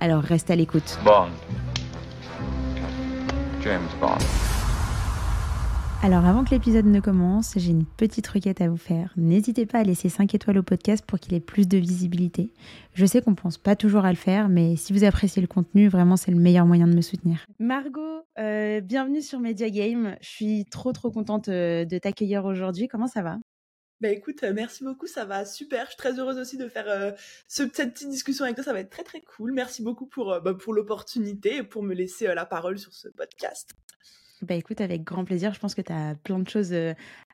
Alors reste à l'écoute. Bond. James Bond. Alors avant que l'épisode ne commence, j'ai une petite requête à vous faire. N'hésitez pas à laisser 5 étoiles au podcast pour qu'il ait plus de visibilité. Je sais qu'on pense pas toujours à le faire, mais si vous appréciez le contenu, vraiment c'est le meilleur moyen de me soutenir. Margot, euh, bienvenue sur Media Game. Je suis trop trop contente euh, de t'accueillir aujourd'hui. Comment ça va? Bah écoute, euh, merci beaucoup, ça va super. Je suis très heureuse aussi de faire euh, ce, cette petite discussion avec toi, ça va être très très cool. Merci beaucoup pour, euh, bah, pour l'opportunité et pour me laisser euh, la parole sur ce podcast. Bah écoute, avec grand plaisir, je pense que tu as plein de choses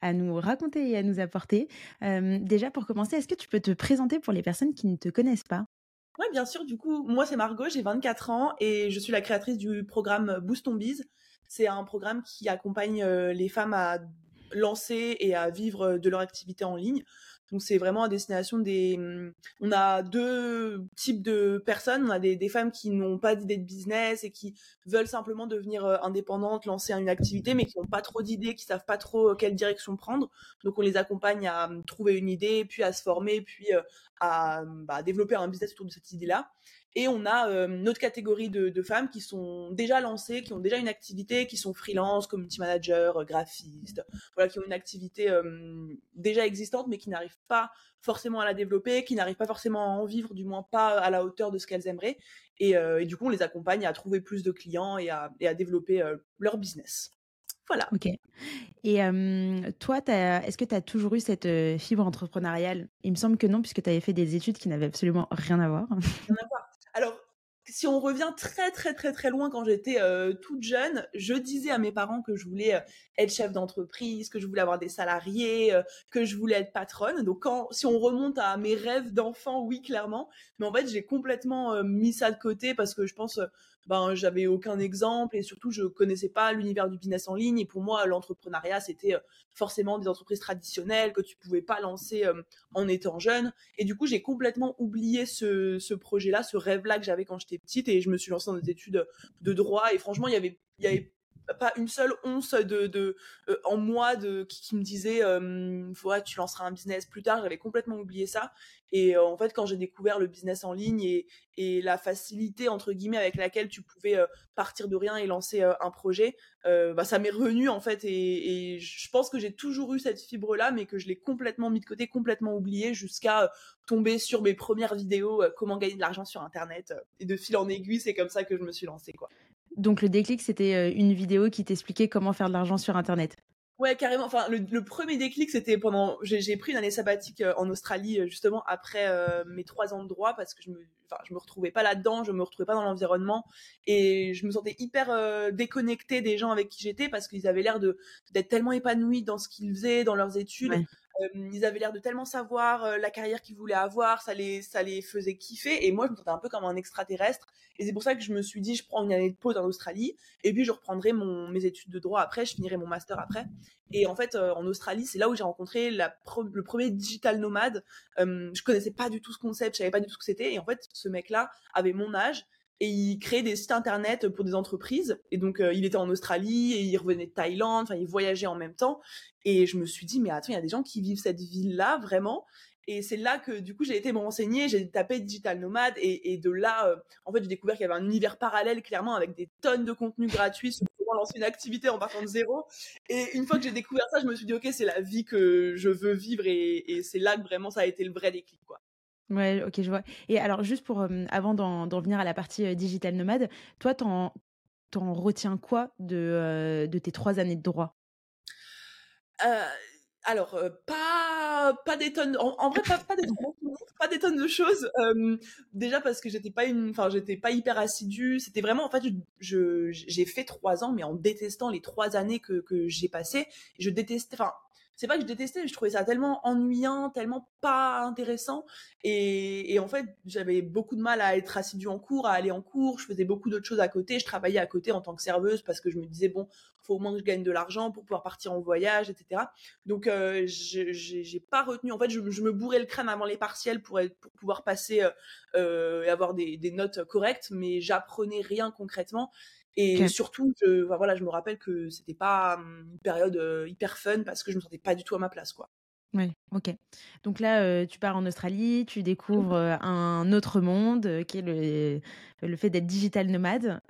à nous raconter et à nous apporter. Déjà pour commencer, est-ce que tu peux te présenter pour les personnes qui ne te connaissent pas? Ouais, bien sûr, du coup, moi c'est Margot, j'ai 24 ans et je suis la créatrice du programme Boost on Biz. C'est un programme qui accompagne les femmes à lancer et à vivre de leur activité en ligne. Donc c'est vraiment à destination des... hum, On a deux types de personnes. On a des, femmes qui n'ont pas d'idée de business et qui veulent simplement devenir euh, indépendantes, lancer une activité, mais qui n'ont pas trop d'idées, qui savent pas trop euh, quelle direction prendre. Donc on les accompagne à hum, trouver une idée, puis à se former, puis euh, à hum, bah, développer un business autour de cette idée-là. Et on a euh, une autre catégorie de, de femmes qui sont déjà lancées, qui ont déjà une activité, qui sont freelance, community manager, euh, graphistes, voilà, qui ont une activité euh, déjà existante, mais qui n'arrivent pas forcément à la développer, qui n'arrivent pas forcément à en vivre, du moins pas à la hauteur de ce qu'elles aimeraient. Et, euh, et du coup, on les accompagne à trouver plus de clients et à, et à développer leur business. Voilà. Ok. Et euh, toi, est-ce que tu as toujours eu cette euh, fibre entrepreneuriale? Il me semble que non, puisque tu avais fait des études qui n'avaient absolument rien à voir. Rien à voir. Alors, si on revient très très très très loin quand j'étais euh, toute jeune, je disais à mes parents que je voulais euh, être chef d'entreprise, que je voulais avoir des salariés, euh, que je voulais être patronne. Donc si on remonte à mes rêves d'enfant, oui clairement, mais en fait, j'ai complètement mis ça de côté parce que je pense ben j'avais aucun exemple et surtout je connaissais pas l'univers du business en ligne et pour moi l'entrepreneuriat c'était euh, forcément des entreprises traditionnelles que tu pouvais pas lancer euh, en étant jeune. Et du coup, j'ai complètement oublié ce, ce projet-là, ce rêve-là que j'avais quand j'étais petite et je me suis lancée dans des études de droit et franchement, il avait, il y avait pas une seule once de, euh, en moi de qui, me disait euh, tu lanceras un business plus tard. J'avais complètement oublié ça. Et euh, en fait quand j'ai découvert le business en ligne et, et la facilité entre guillemets avec laquelle tu pouvais euh, partir de rien et lancer un projet bah, ça m'est revenu en fait. Et, je pense que j'ai toujours eu cette fibre là mais que je l'ai complètement mis de côté complètement oublié jusqu'à tomber sur mes premières vidéos comment gagner de l'argent sur internet et de fil en aiguille c'est comme ça que je me suis lancée quoi Donc le déclic, c'était euh, une vidéo qui t'expliquait comment faire de l'argent sur Internet. Ouais, carrément. Enfin, le, le premier déclic, c'était pendant. J'ai pris une année sabbatique euh, en Australie, euh, justement après euh, mes trois ans de droit, parce que je me, enfin, je me retrouvais pas là-dedans, je me retrouvais pas dans l'environnement, et je me sentais hyper euh, déconnectée des gens avec qui j'étais, parce qu'ils avaient l'air de d'être tellement épanouis dans ce qu'ils faisaient, dans leurs études. Ouais. Ils avaient l'air de tellement savoir la carrière qu'ils voulaient avoir, ça les, ça les faisait kiffer. Et moi, je me sentais un peu comme un extraterrestre. Et c'est pour ça que je me suis dit, je prends une année de pause en Australie, et puis je reprendrai mes études de droit après, je finirai mon master après. Et en fait, en Australie, c'est là où j'ai rencontré le premier digital nomade. Je connaissais pas du tout ce concept, je savais pas du tout ce que c'était. Et en fait, ce mec-là avait mon âge et il créait des sites internet pour des entreprises. Et donc, euh, il était en Australie et il revenait de Thaïlande. Enfin, il voyageait en même temps. Et je me suis dit, mais attends, il y a des gens qui vivent cette vie-là vraiment. Et c'est là que du coup j'ai été me renseigner, j'ai tapé digital nomade et, et de là, euh, en fait, j'ai découvert qu'il y avait un univers parallèle clairement avec des tonnes de contenu gratuit sur comment lancer une activité en partant de zéro. Et une fois que j'ai découvert ça, je me suis dit ok, c'est la vie que je veux vivre et, et c'est là que vraiment ça a été le vrai déclic quoi. Ouais, ok, je vois. Et alors, juste pour, euh, avant d'en venir à la partie euh, digital nomade, toi, t'en retiens quoi de, euh, de tes trois années de droit? Alors, pas, pas des tonnes, en, en vrai, pas, pas, des, pas des tonnes de choses. Déjà parce que j'étais pas une, enfin, j'étais pas hyper assidue. C'était vraiment, en fait, je- j'ai fait trois ans, mais en détestant les trois années que, que j'ai passées. Je détestais, enfin, c'est pas que je détestais, je trouvais ça tellement ennuyant, tellement pas intéressant. Et, en fait, j'avais beaucoup de mal à être assidue en cours, à aller en cours. Je faisais beaucoup d'autres choses à côté. Je travaillais à côté en tant que serveuse parce que je me disais, bon, faut au moins que je gagne de l'argent pour pouvoir partir en voyage, etc. Donc, euh, j'ai pas retenu. En fait, je, me bourrais le crâne avant les partiels pour, pour pouvoir passer euh, euh, et avoir des notes correctes, mais j'apprenais rien concrètement. Et surtout, je, voilà, je me rappelle que c'était pas hum, une période euh, hyper fun parce que je me sentais pas du tout à ma place, quoi. Oui, ok. Donc là, euh, tu pars en Australie, tu découvres euh, un autre monde qui est le, le fait d'être digital nomade.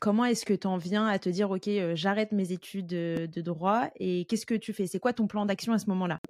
comment est-ce que tu en viens à te dire, ok, j'arrête mes études de droit et qu'est-ce que tu fais? C'est quoi ton plan d'action à ce moment-là?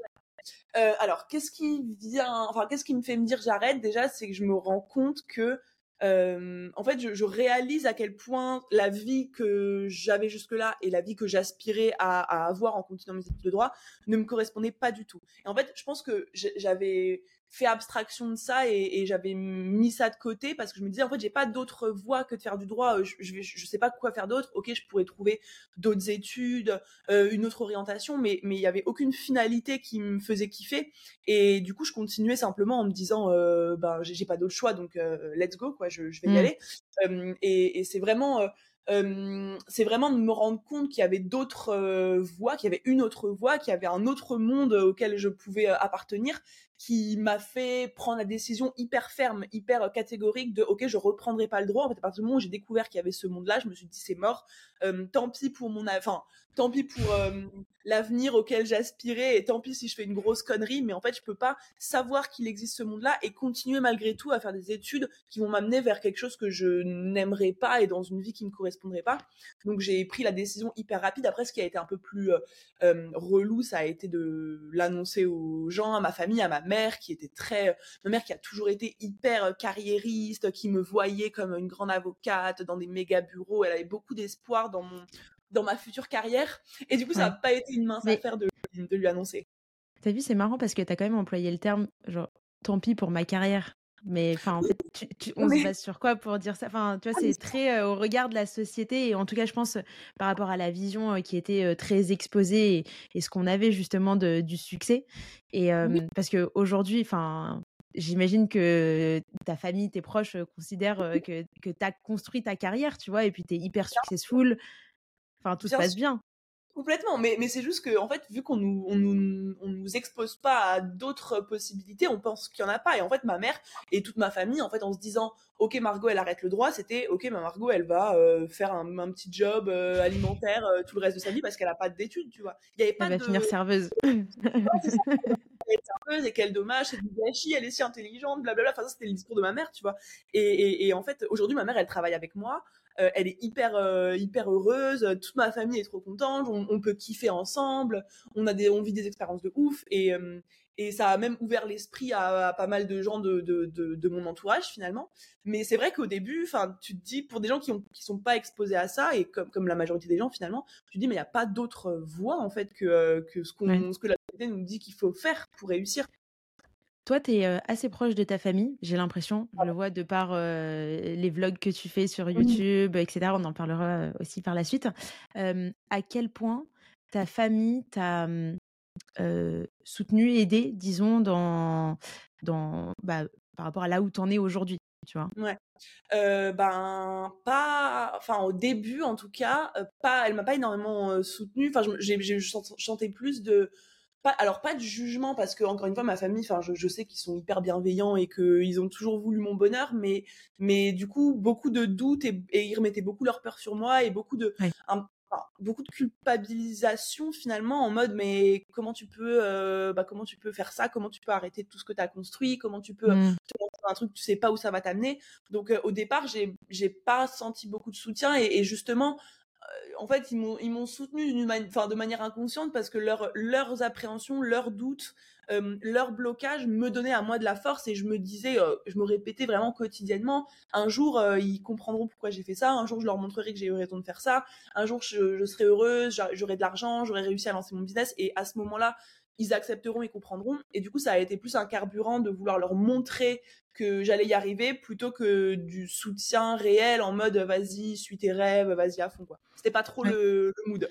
Alors, qu'est-ce qui vient, enfin, qu'est-ce qui me fait me dire j'arrête? Déjà, c'est que je me rends compte que euh, en fait, je, je, réalise à quel point la vie que j'avais jusque-là et la vie que j'aspirais à, à, avoir en continuant mes études de droit ne me correspondaient pas du tout. Et en fait, je pense que j'avais fait abstraction de ça et, et j'avais mis ça de côté parce que je me disais en fait j'ai pas d'autre voie que de faire du droit. Je, je, je sais pas quoi faire d'autre. Ok je pourrais trouver d'autres études euh, une autre orientation mais mais il y avait aucune finalité qui me faisait kiffer. Et du coup je continuais simplement en me disant euh, ben j'ai pas d'autre choix donc euh, let's go quoi je, je vais y mmh. aller. Euh, et, et c'est vraiment c'est vraiment de me rendre compte qu'il y avait d'autres voies, qu'il y avait une autre voie, qu'il y avait un autre monde auquel je pouvais appartenir, qui m'a fait prendre la décision hyper ferme, hyper catégorique de ok, je reprendrai pas le droit. En fait, à partir du moment où j'ai découvert qu'il y avait ce monde-là, je me suis dit c'est mort. tant pis pour mon, enfin, tant pis pour l'avenir auquel j'aspirais et tant pis si je fais une grosse connerie. Mais en fait, je peux pas savoir qu'il existe ce monde-là et continuer malgré tout à faire des études qui vont m'amener vers quelque chose que je n'aimerais pas et dans une vie qui me correspondrait pas. Donc j'ai pris la décision hyper rapide. Après, ce qui a été un peu plus relou, ça a été de l'annoncer aux gens, à ma famille, à ma mère qui était très, ma mère qui a toujours été hyper euh, carriériste, qui me voyait comme une grande avocate dans des méga bureaux. Elle avait beaucoup d'espoir dans mon, dans ma future carrière. Et du coup, ça n'a pas été une mince affaire de, de lui annoncer. T'as vu, c'est marrant parce que t'as quand même employé le terme, genre, tant pis pour ma carrière. Mais enfin, en fait, tu, on se base sur quoi pour dire ça? Enfin, tu vois, ah, c'est très euh, au regard de la société et en tout cas, je pense par rapport à la vision euh, qui était très exposée et, ce qu'on avait justement de, du succès. Et parce que aujourd'hui, enfin, j'imagine que ta famille, tes proches considèrent que que t'as construit ta carrière, tu vois, et puis t'es hyper successful. Enfin, tout se passe bien. Complètement, mais, mais c'est juste que en fait, vu qu'on nous, on nous, on nous expose pas à d'autres possibilités, on pense qu'il y en a pas. Et en fait, ma mère et toute ma famille, en fait, en se disant, ok, Margot, elle arrête le droit, c'était, ok, ma Margot, elle va euh, faire un, un, petit job euh, alimentaire euh, tout le reste de sa vie parce qu'elle a pas d'études, tu vois. Il y avait pas elle va finir serveuse. serveuse et quel dommage, c'est du gâchis, elle est si intelligente, blablabla. Enfin, ça, c'était le discours de ma mère, tu vois. Et, et, et en fait, aujourd'hui, ma mère, elle travaille avec moi. Euh, elle est hyper euh, hyper heureuse, toute ma famille est trop contente, on, peut kiffer ensemble, on a des on vit des expériences de ouf et euh, et ça a même ouvert l'esprit à, pas mal de gens de, de, de, mon entourage finalement. Mais c'est vrai qu'au début, enfin, tu te dis pour des gens qui ont qui sont pas exposés à ça et comme comme la majorité des gens finalement, tu te dis mais il y a pas d'autre voie en fait que que ce qu'on ce que la société nous dit qu'il faut faire pour réussir. Toi, tu es assez proche de ta famille, j'ai l'impression. Je le vois de par les vlogs que tu fais sur YouTube, etc. On en parlera aussi par la suite. à quel point ta famille t'a mmh, soutenu, aidé, disons, dans, dans, bah, par rapport à là où tu en es aujourd'hui, tu vois? Ouais. ben pas enfin au début en tout cas pas elle m'a pas énormément soutenu enfin j'ai chanté plus de alors pas de jugement parce que encore une fois ma famille enfin je, sais qu'ils sont hyper bienveillants et qu'ils ont toujours voulu mon bonheur mais mais du coup beaucoup de doutes et, ils remettaient beaucoup leur peur sur moi et beaucoup de beaucoup de culpabilisation finalement en mode mais comment tu peux euh, bah, comment tu peux faire ça? Comment tu peux arrêter tout ce que tu as construit? Comment tu peux mmh. te lancer un truc tu sais pas où ça va t'amener? Donc euh, au départ j'ai j'ai pas senti beaucoup de soutien et justement en fait, ils m'ont, soutenu de manière inconsciente parce que leur, leurs appréhensions, leurs doutes, euh, leur blocage me donnaient à moi de la force et je me disais, euh, je me répétais vraiment quotidiennement, un jour, euh, ils comprendront pourquoi j'ai fait ça, un jour, je leur montrerai que j'ai eu raison de faire ça, un jour, je, je serai heureuse, j'aurai de l'argent, j'aurai réussi à lancer mon business. Et à ce moment-là, ils accepteront et comprendront. Et du coup, ça a été plus un carburant de vouloir leur montrer que j'allais y arriver plutôt que du soutien réel en mode vas-y, suis tes rêves, vas-y à fond quoi. C'était pas trop le, mood.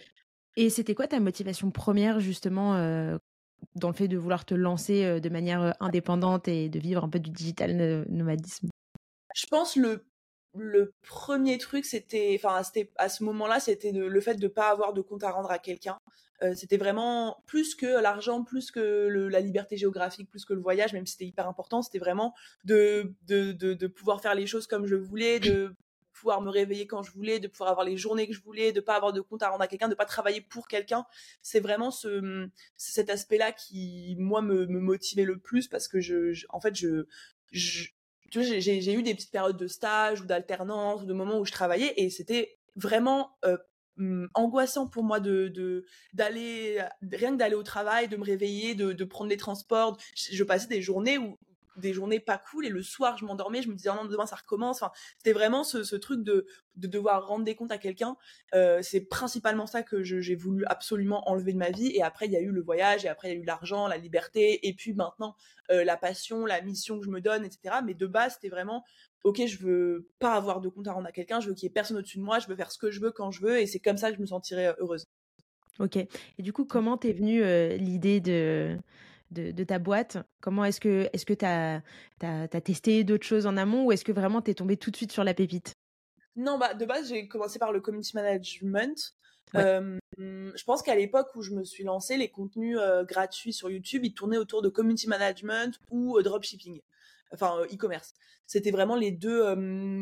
Et c'était quoi ta motivation première justement dans le fait de vouloir te lancer de manière indépendante et de vivre un peu du digital nomadisme? Je pense le le premier truc, c'était, enfin, à ce moment-là, c'était le fait de ne pas avoir de compte à rendre à quelqu'un. Euh, c'était vraiment plus que l'argent, plus que la liberté géographique, plus que le voyage, même si c'était hyper important. C'était vraiment de, pouvoir faire les choses comme je voulais, de pouvoir me réveiller quand je voulais, de pouvoir avoir les journées que je voulais, de pas avoir de compte à rendre à quelqu'un, de pas travailler pour quelqu'un. C'est vraiment ce, cet aspect-là qui, moi, me, motivait le plus parce que je, en fait, je tu vois, j'ai eu des petites périodes de stage ou d'alternance de moments où je travaillais et c'était vraiment euh, mmh, angoissant pour moi de d'aller rien que d'aller au travail, de me réveiller, de, de prendre les transports. Je, je passais des journées où des journées pas cool et le soir je m'endormais je me disais oh non demain ça recommence. Enfin c'était vraiment ce, ce, truc de, de devoir rendre des comptes à quelqu'un. Euh, c'est principalement ça que j'ai voulu absolument enlever de ma vie. Et après il y a eu le voyage et après il y a eu l'argent la liberté et puis maintenant euh, la passion la mission que je me donne etc mais de base c'était vraiment ok je veux pas avoir de compte à rendre à quelqu'un je veux qu'il y ait personne au-dessus de moi je veux faire ce que je veux quand je veux et c'est comme ça que je me sentirais euh, heureuse. Ok. Et du coup, comment t'es venue l'idée de, de, ta boîte. Comment est-ce que est-ce que tu as, testé d'autres choses en amont ou est-ce que vraiment tu es tombé tout de suite sur la pépite? Non, bah de base, j'ai commencé par le community management. je pense qu'à l'époque où je me suis lancée, les contenus gratuits sur YouTube, ils tournaient autour de community management ou dropshipping enfin euh, e-commerce. C'était vraiment les deux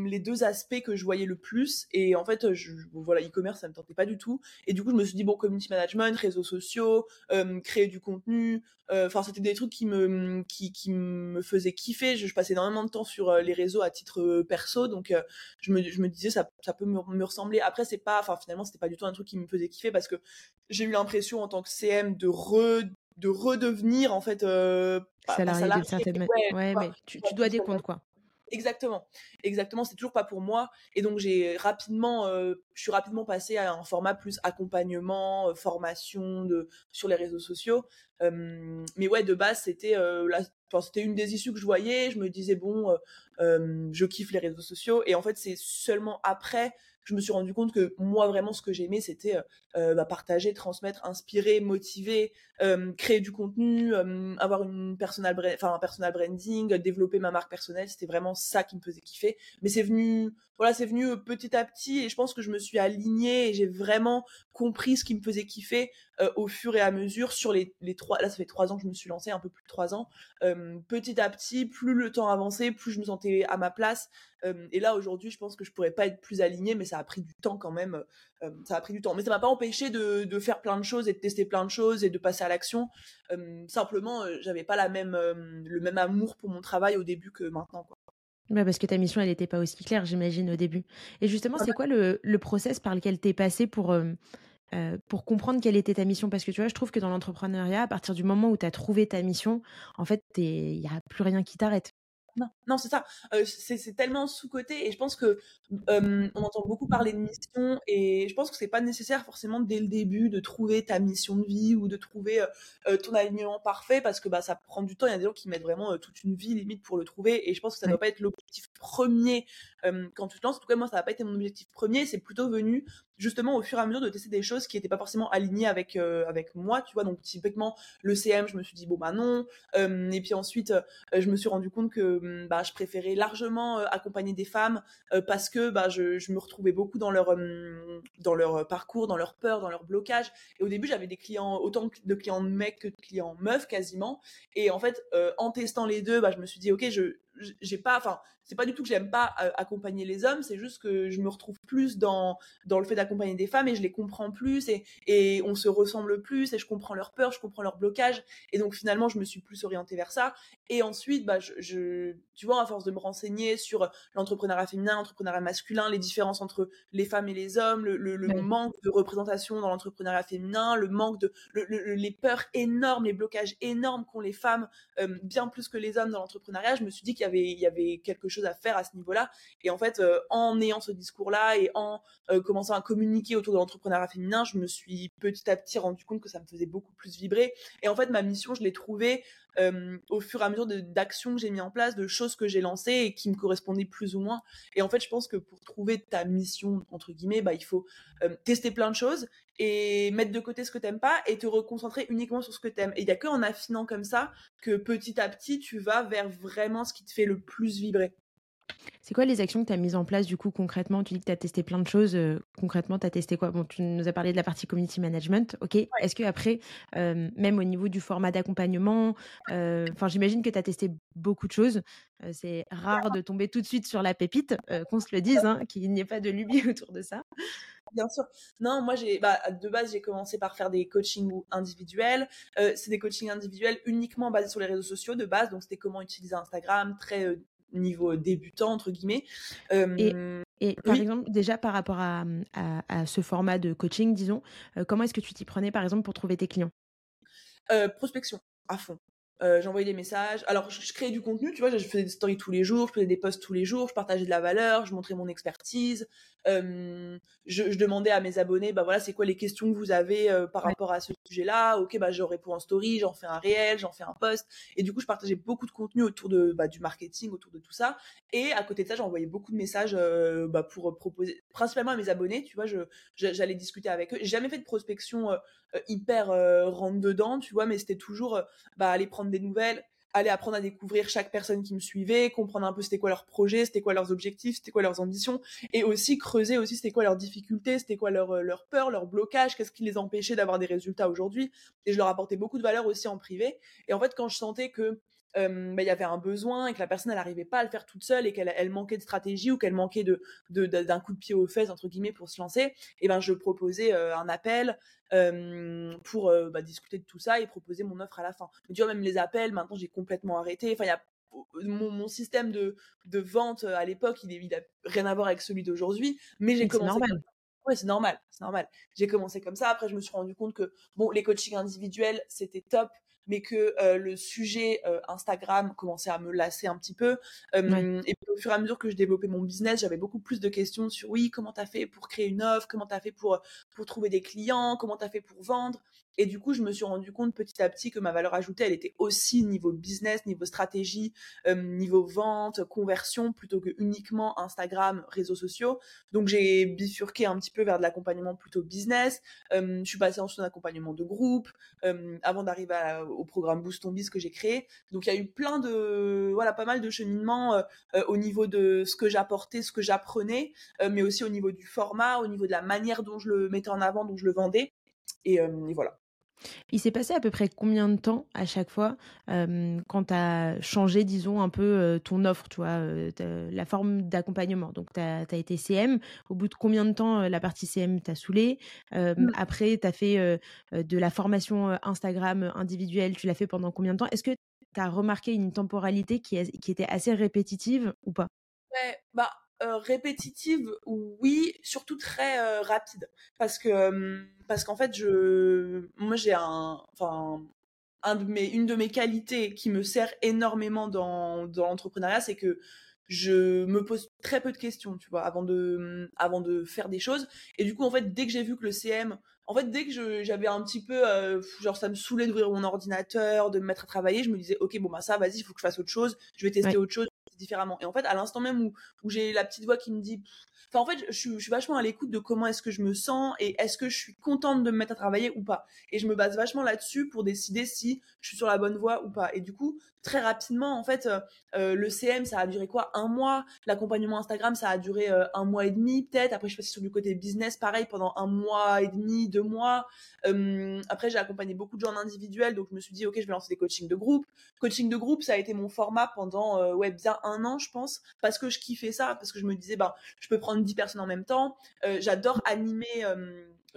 les deux aspects que je voyais le plus et en fait je, voilà e-commerce ça me tentait pas du tout et du coup je me suis dit bon community management, réseaux sociaux, créer du contenu, euh, enfin c'était des trucs qui me qui, qui me faisaient kiffer. Je, passais énormément de temps sur les réseaux à titre perso donc je me je me disais ça ça peut me, me ressembler. Après c'est pas enfin finalement c'était pas du tout un truc qui me faisait kiffer parce que j'ai eu l'impression en tant que CM de re de redevenir en fait euh, salarié, d'une certaine manière. Ouais, mais tu, tu dois des comptes quoi. Exactement, exactement. C'est toujours pas pour moi. Et donc j'ai rapidement, euh, je suis rapidement passée à un format plus accompagnement, euh, formation de sur les réseaux sociaux. mais ouais, de base c'était euh, c'était une des issues que je voyais. Je me disais bon, je kiffe les réseaux sociaux. Et en fait c'est seulement après je me suis rendu compte que moi vraiment ce que j'aimais c'était euh, euh, bah, partager, transmettre, inspirer, motiver, euh, créer du contenu, avoir un personal branding, développer ma marque personnelle, c'était vraiment ça qui me faisait kiffer. Mais c'est venu voilà, c'est venu petit à petit et je pense que je me suis alignée et j'ai vraiment compris ce qui me faisait kiffer au fur et à mesure sur les, les trois là ça fait trois ans que je me suis lancée un peu plus de trois ans petit à petit plus le temps avançait plus je me sentais à ma place et là aujourd'hui je pense que je pourrais pas être plus alignée mais ça a pris du temps quand même ça a pris du temps mais ça m'a pas empêché de, de, faire plein de choses et de tester plein de choses et de passer à l'action simplement j'avais pas la même le même amour pour mon travail au début que maintenant quoi. Bah parce que ta mission, elle n'était pas aussi claire, j'imagine, au début. Et justement, c'est quoi le, le process par lequel tu es passé pour, euh, euh, pour comprendre quelle était ta mission? Parce que tu vois, je trouve que dans l'entrepreneuriat, à partir du moment où tu as trouvé ta mission, en fait, il n'y a plus rien qui t'arrête. Non, non c'est ça. Euh, c'est tellement sous-côté et je pense que on entend beaucoup parler de mission et je pense que c'est pas nécessaire forcément dès le début de trouver ta mission de vie ou de trouver ton alignement parfait parce que bah ça prend du temps. Il y a des gens qui mettent vraiment toute une vie limite pour le trouver et je pense que ça ne doit pas être l'objectif premier quand tu te lances. En tout cas, moi, ça n'a pas été mon objectif premier. C'est plutôt venu justement au fur et à mesure de tester des choses qui n'étaient pas forcément alignées avec avec moi, tu vois. Donc typiquement le CM, je me suis dit bon bah non. et puis ensuite, je me suis rendu compte que Mmh, bah, je préférais largement accompagner des femmes parce que bah, je, me retrouvais beaucoup dans leur, dans leur parcours, dans leur peur, dans leur blocage. Et au début, j'avais des clients, autant de clients mecs que de clients meufs quasiment. Et en fait, en testant les deux, bah, je me suis dit, ok, je, j'ai pas, enfin, c'est pas du tout que j'aime pas euh, accompagner les hommes, c'est juste que je me retrouve plus dans dans le fait d'accompagner des femmes et je les comprends plus et et on se ressemble plus et je comprends leur peur, je comprends leur blocage et donc finalement je me suis plus orientée vers ça. Et ensuite bah je, je tu vois à force de me renseigner sur l'entrepreneuriat féminin, l'entrepreneuriat masculin, les différences entre les femmes et les hommes, le, le, manque de représentation dans l'entrepreneuriat féminin, le manque de les peurs énormes, les blocages énormes qu'ont les femmes euh, bien plus que les hommes dans l'entrepreneuriat, je me suis dit qu'il il y avait quelque chose à faire à ce niveau-là. Et en fait, euh, en ayant ce discours-là et en euh, commençant à communiquer autour de l'entrepreneuriat féminin, je me suis petit à petit rendu compte que ça me faisait beaucoup plus vibrer. Et en fait, ma mission, je l'ai trouvée au fur et à mesure d'actions que j'ai mis en place, de choses que j'ai lancées et qui me correspondaient plus ou moins. Et en fait, je pense que pour trouver ta mission, entre guillemets, bah, il faut tester plein de choses et mettre de côté ce que t'aimes pas et te reconcentrer uniquement sur ce que t'aimes. Et il n'y a que en affinant comme ça que petit à petit, tu vas vers vraiment ce qui te fait le plus vibrer. C'est quoi les actions que tu as mises en place du coup concrètement? Tu dis que tu as testé plein de choses. Euh, concrètement, tu as testé quoi? Bon, tu nous as parlé de la partie community management. Ok. Est-ce que après, euh, même au niveau du format d'accompagnement, euh, enfin, j'imagine que tu as testé beaucoup de choses. c'est rare de tomber tout de suite sur la pépite, qu'on se le dise, hein, qu'il n'y ait pas de lubie autour de ça. Bien sûr. Non, moi j'ai, bah, de base j'ai commencé par faire des coachings individuels. c'est des coachings individuels uniquement basés sur les réseaux sociaux de base, donc c'était comment utiliser Instagram, très niveau débutant, entre guillemets. et, par exemple, déjà par rapport à, à, ce format de coaching, disons, comment est-ce que tu t'y prenais, par exemple, pour trouver tes clients? Prospection, à fond. Euh, j'envoyais des messages. Alors, je, créais du contenu, tu vois, je faisais des stories tous les jours, je faisais des posts tous les jours, je partageais de la valeur, je montrais mon expertise. Euh, je, je, demandais à mes abonnés, bah voilà, c'est quoi les questions que vous avez euh, par rapport à ce sujet-là? Ok, bah je réponds en story, j'en fais un réel, j'en fais un post. Et du coup, je partageais beaucoup de contenu autour de bah, du marketing, autour de tout ça. Et à côté de ça, j'envoyais beaucoup de messages euh, bah, pour proposer, principalement à mes abonnés, tu vois, je j'allais discuter avec eux. J'ai jamais fait de prospection hyper rentre dedans, tu vois, mais c'était toujours bah aller prendre des nouvelles aller apprendre à découvrir chaque personne qui me suivait, comprendre un peu c'était quoi leur projet, c'était quoi leurs objectifs, c'était quoi leurs ambitions, et aussi creuser aussi c'était quoi leurs difficultés, c'était quoi leur, leur peur, leur blocage, qu'est-ce qui les empêchait d'avoir des résultats aujourd'hui. Et je leur apportais beaucoup de valeur aussi en privé. Et en fait, quand je sentais que bah, il y avait un besoin et que la personne elle n'arrivait pas à le faire toute seule et qu'elle elle manquait de stratégie ou qu'elle manquait de d'un coup de pied aux fesses entre guillemets pour se lancer et ben je proposais un appel pour bah, discuter de tout ça et proposer mon offre à la fin mais tu vois même les appels maintenant j'ai complètement arrêté enfin il y a mon, mon, système de, de vente à l'époque, il, il a rien à voir avec celui d'aujourd'hui, mais j'ai commencé. Normal. Ouais, c'est normal, c'est normal. J'ai commencé comme ça. Après, je me suis rendu compte que bon, les coachings individuels, c'était top, mais que euh, le sujet euh, Instagram commençait à me lasser un petit peu. Et puis au fur et à mesure que je développais mon business, j'avais beaucoup plus de questions sur oui, comment t'as fait pour créer une offre, comment t'as fait pour pour trouver des clients, comment t'as fait pour vendre. Et du coup, je me suis rendu compte petit à petit que ma valeur ajoutée, elle était aussi niveau business, niveau stratégie, niveau vente, conversion, plutôt que uniquement Instagram, réseaux sociaux. Donc j'ai bifurqué un petit peu vers de l'accompagnement plutôt business. je suis passée ensuite en accompagnement de groupe, avant d'arriver au programme Boost Ton Biz que j'ai créé. Donc il y a eu plein de, voilà, pas mal de cheminements euh, euh, au niveau de ce que j'apportais, ce que j'apprenais, euh, mais aussi au niveau du format, au niveau de la manière dont je le mettais en avant, dont je le vendais. et voilà. Il s'est passé à peu près combien de temps à chaque fois quand tu as changé, disons, un peu ton offre, tu vois, la forme d'accompagnement? Donc, tu as, été CM. Au bout de combien de temps la partie CM t'a saoulé? Mmh. Après, tu as fait de la formation Instagram individuelle. Tu l'as fait pendant combien de temps? Est-ce que tu as remarqué une temporalité qui, qui était assez répétitive ou pas? Ouais, bah euh, répétitive oui surtout très euh, rapide. Parce que parce qu'en fait je moi j'ai un enfin un de mes une de mes qualités qui me sert énormément dans dans l'entrepreneuriat c'est que je me pose très peu de questions tu vois avant de avant de faire des choses. Et du coup en fait dès que j'ai vu que le CM en fait dès que j'avais un petit peu euh, genre ça me saoulait d'ouvrir mon ordinateur de me mettre à travailler je me disais ok bon bah ça vas-y il faut que je fasse autre chose je vais tester autre chose différemment. Et en fait, à l'instant même où, où j'ai la petite voix qui me dit, enfin, en fait, je suis, vachement à l'écoute de comment est-ce que je me sens et est-ce que je suis contente de me mettre à travailler ou pas. Et je me base vachement là-dessus pour décider si je suis sur la bonne voie ou pas. Et du coup, très rapidement, en fait, euh, euh, le CM, ça a duré quoi? Un mois. L'accompagnement Instagram, ça a duré euh, un mois et demi, peut-être. Après, je suis passée sur du côté business, pareil, pendant un mois et demi, deux mois. après, j'ai accompagné beaucoup de gens en individuel, donc je me suis dit, ok, je vais lancer des coachings de groupe. Coaching de groupe, ça a été mon format pendant ouais bien un an, je pense, parce que je kiffais ça, parce que je me disais, bah, je peux prendre 10 personnes en même temps. Euh, j'adore animer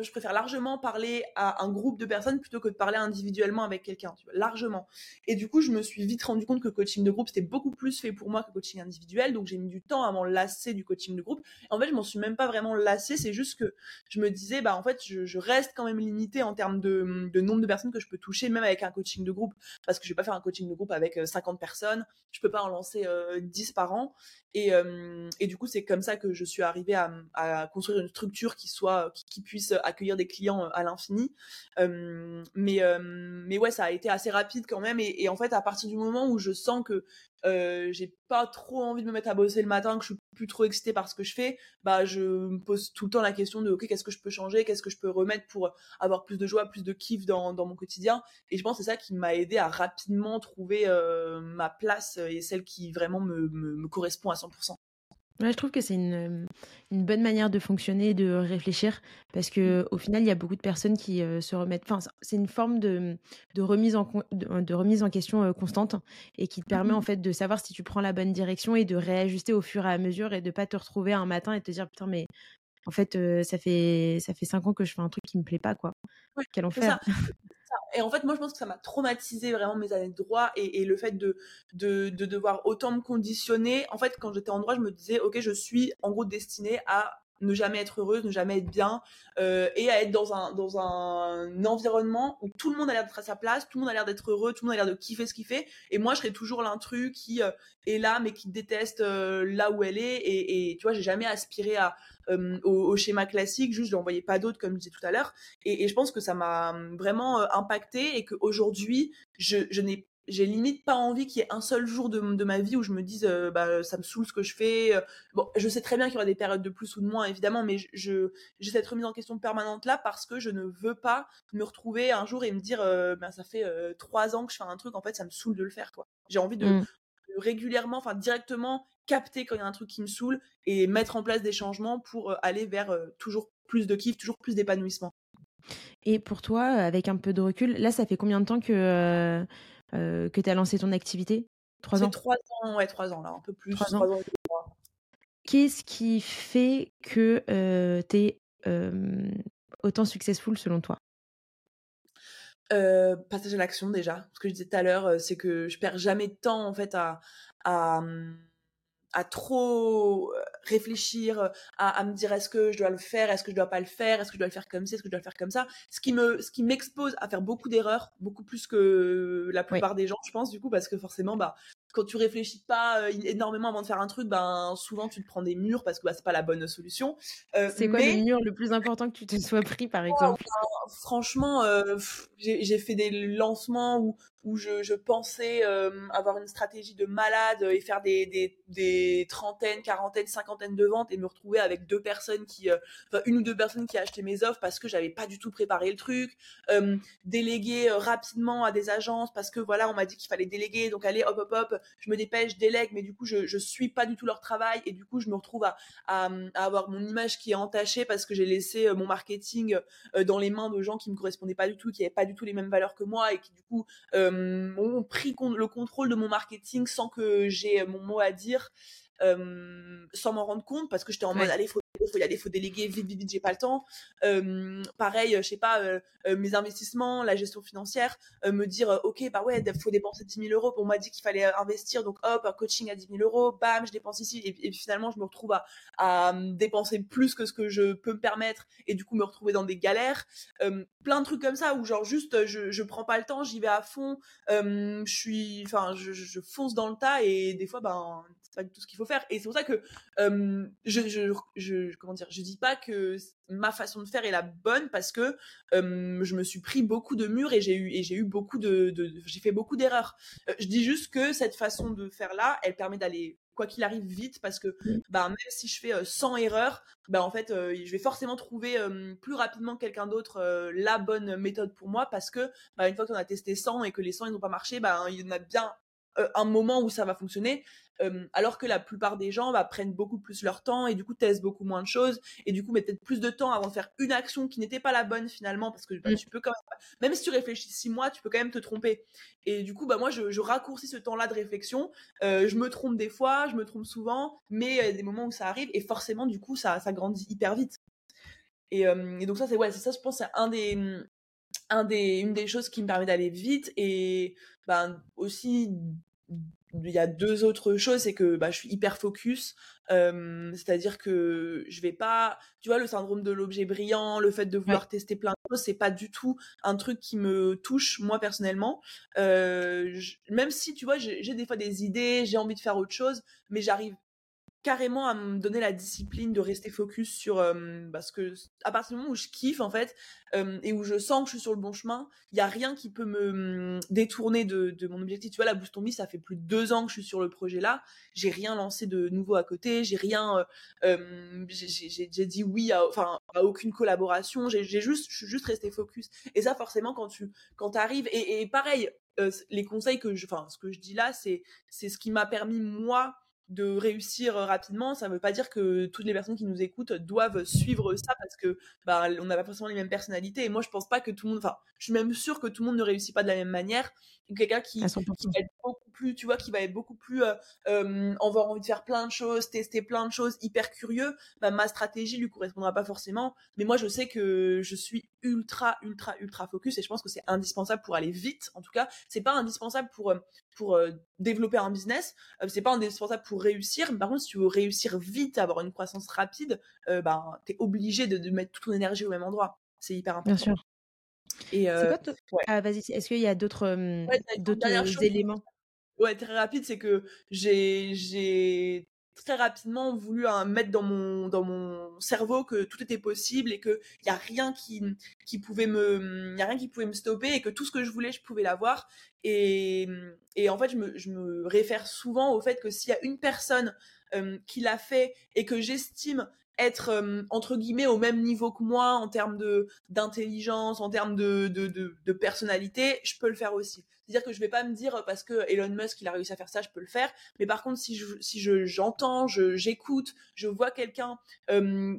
je préfère largement parler à un groupe de personnes plutôt que de parler individuellement avec quelqu'un, largement. Et du coup, je me suis vite rendu compte que coaching de groupe, c'était beaucoup plus fait pour moi que coaching individuel, donc j'ai mis du temps à m'en lasser du coaching de groupe. En fait, je m'en suis même pas vraiment lassée, c'est juste que je me disais, bah en fait, je, reste quand même limitée en termes de, nombre de personnes que je peux toucher, même avec un coaching de groupe, parce que je vais pas faire un coaching de groupe avec 50 euh, personnes, je peux pas en lancer 10 euh, par an. Et, euh, et du coup, c'est comme ça que je suis arrivée à, construire une structure qui soit, qui puisse accueillir des clients à l'infini. mais, mais ouais, ça a été assez rapide quand même. Et, en fait, à partir du moment où je sens que j'ai pas trop envie de me mettre à bosser le matin, que je suis plus trop excitée par ce que je fais, bah je me pose tout le temps la question de ok qu'est-ce que je peux changer, qu'est-ce que je peux remettre pour avoir plus de joie, plus de kiff dans, mon quotidien? Et je pense que c'est ça qui m'a aidé à rapidement trouver ma place et celle qui vraiment me, me, me correspond à 100% je trouve que c'est une, une, bonne manière de fonctionner, de réfléchir, parce que au final, il y a beaucoup de personnes qui se remettent. Enfin, c'est une forme de, de, remise en, de, remise en question constante et qui te permet en fait de savoir si tu prends la bonne direction et de réajuster au fur et à mesure et de pas te retrouver un matin et te dire putain mais en fait ça fait ça fait cinq ans que je fais un truc qui me plaît pas quoi. Quel enfer. Et en fait, moi, je pense que ça m'a traumatisé vraiment mes années de droit et, le fait de, de, de, devoir autant me conditionner. En fait, quand j'étais en droit, je me disais, OK, je suis en gros destinée à ne jamais être heureuse, ne jamais être bien, euh, et à être dans un, dans un environnement où tout le monde a l'air d'être à sa place, tout le monde a l'air d'être heureux, tout le monde a l'air de kiffer ce qu'il fait, et moi je serais toujours l'intrus qui euh, est là mais qui déteste euh, là où elle est, et, et tu vois, j'ai jamais aspiré à, au, schéma classique, juste je n'en voyais pas d'autres comme je disais tout à l'heure, et, et, je pense que ça m'a vraiment impacté et qu'aujourd'hui je, je n'ai j'ai limite pas envie qu'il y ait un seul jour de, de ma vie où je me dise euh, bah ça me saoule ce que je fais euh. bon je sais très bien qu'il y aura des périodes de plus ou de moins évidemment mais je j'ai cette remise en question permanente là parce que je ne veux pas me retrouver un jour et me dire euh, ben ça fait trois ans que je fais un truc en fait ça me saoule de le faire quoi j'ai envie de, mmh. régulièrement enfin directement capter quand il y a un truc qui me saoule et mettre en place des changements pour aller vers toujours plus de kiff toujours plus d'épanouissement et pour toi, avec un peu de recul, là, ça fait combien de temps que, euh, que tu as lancé ton activité? Trois ans? Trois ans, ouais, trois ans, là, un peu plus. Trois ans. Qu'est-ce qui fait que euh, tu es euh, autant successful selon toi? Euh, Passage à l'action déjà. Ce que je disais tout à l'heure, c'est que je perds jamais de temps en fait à, à hum, à trop euh, réfléchir, euh, à, à me dire est-ce que je dois le faire, est-ce que je dois pas le faire, est-ce que je dois le faire comme ça, est-ce que je dois le faire comme ça. Ce qui me, ce qui m'expose à faire beaucoup d'erreurs, beaucoup plus que la plupart des gens, je pense, du coup, parce que forcément, bah, quand tu réfléchis pas euh, énormément avant de faire un truc, ben souvent tu te prends des murs parce que bah, c'est pas la bonne solution. Euh, c'est quoi le mur le plus important que tu te sois pris par oh, exemple? Franchement, euh, j'ai fait des lancements où où je, je pensais avoir une stratégie de malade et faire des, trentaines, quarantaines, cinquantaines de ventes et me retrouver avec deux personnes qui, enfin une ou deux personnes qui achetaient mes offres parce que j'avais pas du tout préparé le truc, déléguer rapidement à des agences parce que voilà on m'a dit qu'il fallait déléguer. Donc allez hop hop hop je me dépêche, délègue, mais du coup, je, je suis pas du tout leur travail et du coup, je me retrouve à, avoir mon image qui est entachée parce que j'ai laissé euh, mon marketing euh, dans les mains de gens qui me correspondaient pas du tout, qui avaient pas du tout les mêmes valeurs que moi et qui du coup euh, ont pris le contrôle de mon marketing sans que j'ai mon mot à dire. sans m'en rendre compte parce que j'étais en mode allez faut il y aller, faut déléguer vite, vite, vite, j'ai pas le temps. Euh, pareil, je sais pas, euh, euh, mes investissements, la gestion financière, euh, me dire, ok, bah ouais, faut dépenser 10 000 euros. On m'a dit qu'il fallait investir, donc hop, un coaching à 10 000 euros, bam, je dépense ici, et, et finalement, je me retrouve à, à, dépenser plus que ce que je peux me permettre, et du coup, me retrouver dans des galères. plein de trucs comme ça, où genre juste, je, je prends pas le temps, j'y vais à fond, je suis, enfin, je, je, fonce dans le tas, et des fois, ben, pas du tout ce qu'il faut faire. Et c'est pour ça que je, je, je comment dire, je dis pas que ma façon de faire est la bonne parce que je me suis pris beaucoup de murs et j'ai eu et j'ai eu beaucoup de, j'ai fait beaucoup d'erreurs. Euh, je dis juste que cette façon de faire là, elle permet d'aller quoi qu'il arrive vite parce que bah même si je fais 100 erreurs, bah en fait je vais forcément trouver plus rapidement quelqu'un d'autre la bonne méthode pour moi parce que bah, une fois qu'on a testé 100 et que les 100 ils n'ont pas marché, bah il y en a bien un moment où ça va fonctionner alors que la plupart des gens bah, prennent beaucoup plus leur temps et du coup testent beaucoup moins de choses et du coup mettent peut-être plus de temps avant de faire une action qui n'était pas la bonne finalement parce que bah, mmh. tu peux quand même même si tu réfléchis six mois tu peux quand même te tromper et du coup bah moi je, raccourcis ce temps-là de réflexion je me trompe des fois je me trompe souvent mais il y a des moments où ça arrive et forcément du coup ça ça grandit hyper vite et, donc ça c'est ouais c'est ça je pense c'est un des un des, une des choses qui me permet d'aller vite et ben aussi il y a deux autres choses, c'est que bah, je suis hyper focus, c'est-à-dire que je vais pas, tu vois, le syndrome de l'objet brillant, le fait de vouloir tester plein de choses, c'est pas du tout un truc qui me touche moi personnellement. même si, tu vois, j'ai des fois des idées, j'ai envie de faire autre chose, mais j'arrive carrément à me donner la discipline de rester focus sur parce que à partir du moment où je kiffe en fait et où je sens que je suis sur le bon chemin il y a rien qui peut me détourner de, de, mon objectif. Tu vois la boost on ça fait plus de deux ans que je suis sur le projet là. J'ai rien lancé de nouveau à côté. J'ai rien euh, j'ai dit oui à enfin à aucune collaboration. J'ai juste je suis juste resté focus. Et ça forcément quand tu quand arrives et, et pareil les conseils que je enfin ce que je dis là c'est c'est ce qui m'a permis moi de réussir rapidement, ça ne veut pas dire que toutes les personnes qui nous écoutent doivent suivre ça parce que bah, on n'a pas forcément les mêmes personnalités. Et moi, je pense pas que tout le monde, enfin, je suis même sûre que tout le monde ne réussit pas de la même manière. Quelqu'un qui, qui, va être beaucoup plus, tu vois, qui va être beaucoup plus, euh, euh, avoir envie de faire plein de choses, tester plein de choses, hyper curieux, bah, ma stratégie lui correspondra pas forcément. Mais moi, je sais que je suis ultra, ultra, ultra focus et je pense que c'est indispensable pour aller vite. En tout cas, c'est pas indispensable pour, euh, pour développer un business, c'est pas indispensable pour réussir. Par contre, si tu veux réussir vite, avoir une croissance rapide, euh, ben, tu es obligé de, mettre toute ton énergie au même endroit. C'est hyper important. Bien sûr. Et euh, ah, vas-y, est-ce qu'il y a d'autres éléments? Ouais, très rapide, c'est que j'ai très rapidement voulu mettre dans mon dans mon cerveau que tout était possible et que il y a rien qui qui pouvait me y a rien qui pouvait me stopper et que tout ce que je voulais je pouvais l'avoir et et en fait je me je me réfère souvent au fait que s'il y a une personne qui l'a fait et que j'estime être entre guillemets au même niveau que moi en termes de d'intelligence, en termes de, de, de, de, personnalité, je peux le faire aussi. C'est-à-dire que je vais pas me dire parce que Elon Musk il a réussi à faire ça, je peux le faire. Mais par contre, si je j'entends, je j'écoute, je vois quelqu'un euh,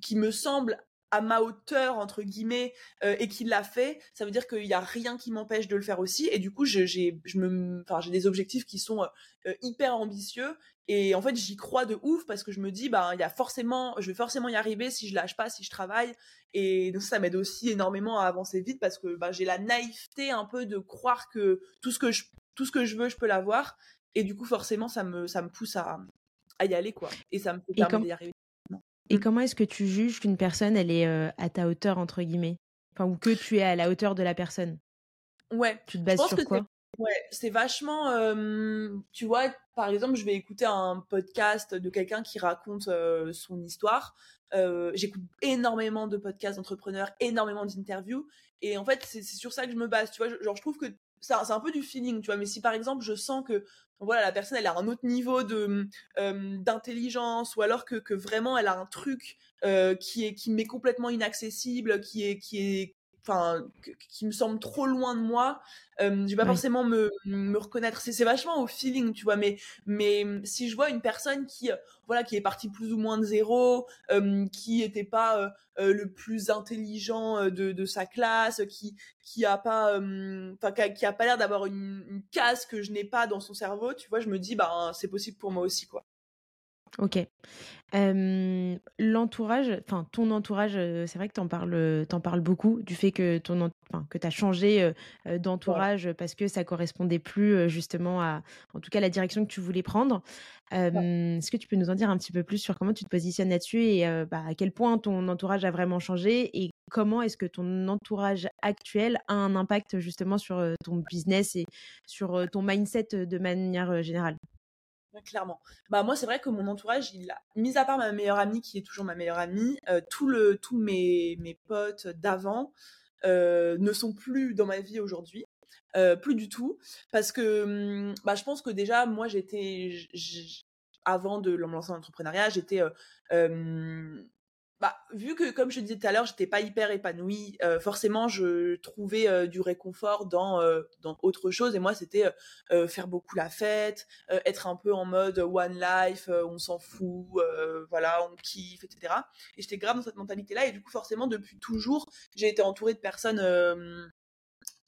qui me semble à ma hauteur entre guillemets euh, et qui l'a fait, ça veut dire qu'il y a rien qui m'empêche de le faire aussi. Et du coup, j'ai je me, enfin des objectifs qui sont euh, hyper ambitieux et en fait j'y crois de ouf parce que je me dis bah il y a forcément, je vais forcément y arriver si je lâche pas, si je travaille. Et donc ça m'aide aussi énormément à avancer vite parce que bah, j'ai la naïveté un peu de croire que tout ce que je tout ce que je veux, je peux l'avoir. Et du coup forcément ça me ça me pousse à à y aller quoi. Et ça me permet d'y arriver. Et mmh. comment est-ce que tu juges qu'une personne, elle est à ta hauteur, entre guillemets? Enfin, ou que tu es à la hauteur de la personne? Ouais. Tu te bases sur quoi? Ouais, c'est vachement. tu vois, par exemple, je vais écouter un podcast de quelqu'un qui raconte son histoire. J'écoute énormément de podcasts d'entrepreneurs, énormément d'interviews. Et en fait, c'est sur ça que je me base. Tu vois, genre, je trouve que c'est un peu du feeling, tu vois. Mais si par exemple, je sens que voilà la personne elle a un autre niveau d'intelligence ou alors que, vraiment elle a un truc qui qui m'est complètement inaccessible qui est qui est enfin qui me semble trop loin de moi euh, je vais pas forcément me, me reconnaître. C'est vachement au feeling tu vois mais mais si je vois une personne qui voilà qui est partie plus ou moins de zéro euh, qui était pas euh, euh, le plus intelligent de, de sa classe qui qui a pas enfin qui, a, pas l'air d'avoir une, une case que je n'ai pas dans son cerveau tu vois je me dis bah c'est possible pour moi aussi quoi Ok. l'entourage, enfin ton entourage, c'est vrai que tu en parles, parles beaucoup du fait que ton, que t'as changé d'entourage parce que ça correspondait plus justement à, en tout cas, la direction que tu voulais prendre. Est-ce que tu peux nous en dire un petit peu plus sur comment tu te positionnes là-dessus et bah, à quel point ton entourage a vraiment changé et comment est-ce que ton entourage actuel a un impact justement sur ton business et sur ton mindset de manière générale? Clairement. Bah moi c'est vrai que mon entourage, il a, mis à part ma meilleure amie qui est toujours ma meilleure amie, euh, tout le, tous mes, mes potes d'avant euh, ne sont plus dans ma vie aujourd'hui. Euh, plus du tout parce que hum, bah je pense que déjà moi j'étais avant de me lancer en entrepreneuriat j'étais bah, vu que, comme je disais tout à l'heure, j'étais pas hyper épanouie, euh, forcément, je trouvais euh, du réconfort dans euh, dans autre chose. Et moi, c'était faire beaucoup la fête, être un peu en mode one life, on s'en fout, voilà, on kiffe, etc. Et j'étais grave dans cette mentalité-là. Et du coup, forcément, depuis toujours, j'ai été entourée de personnes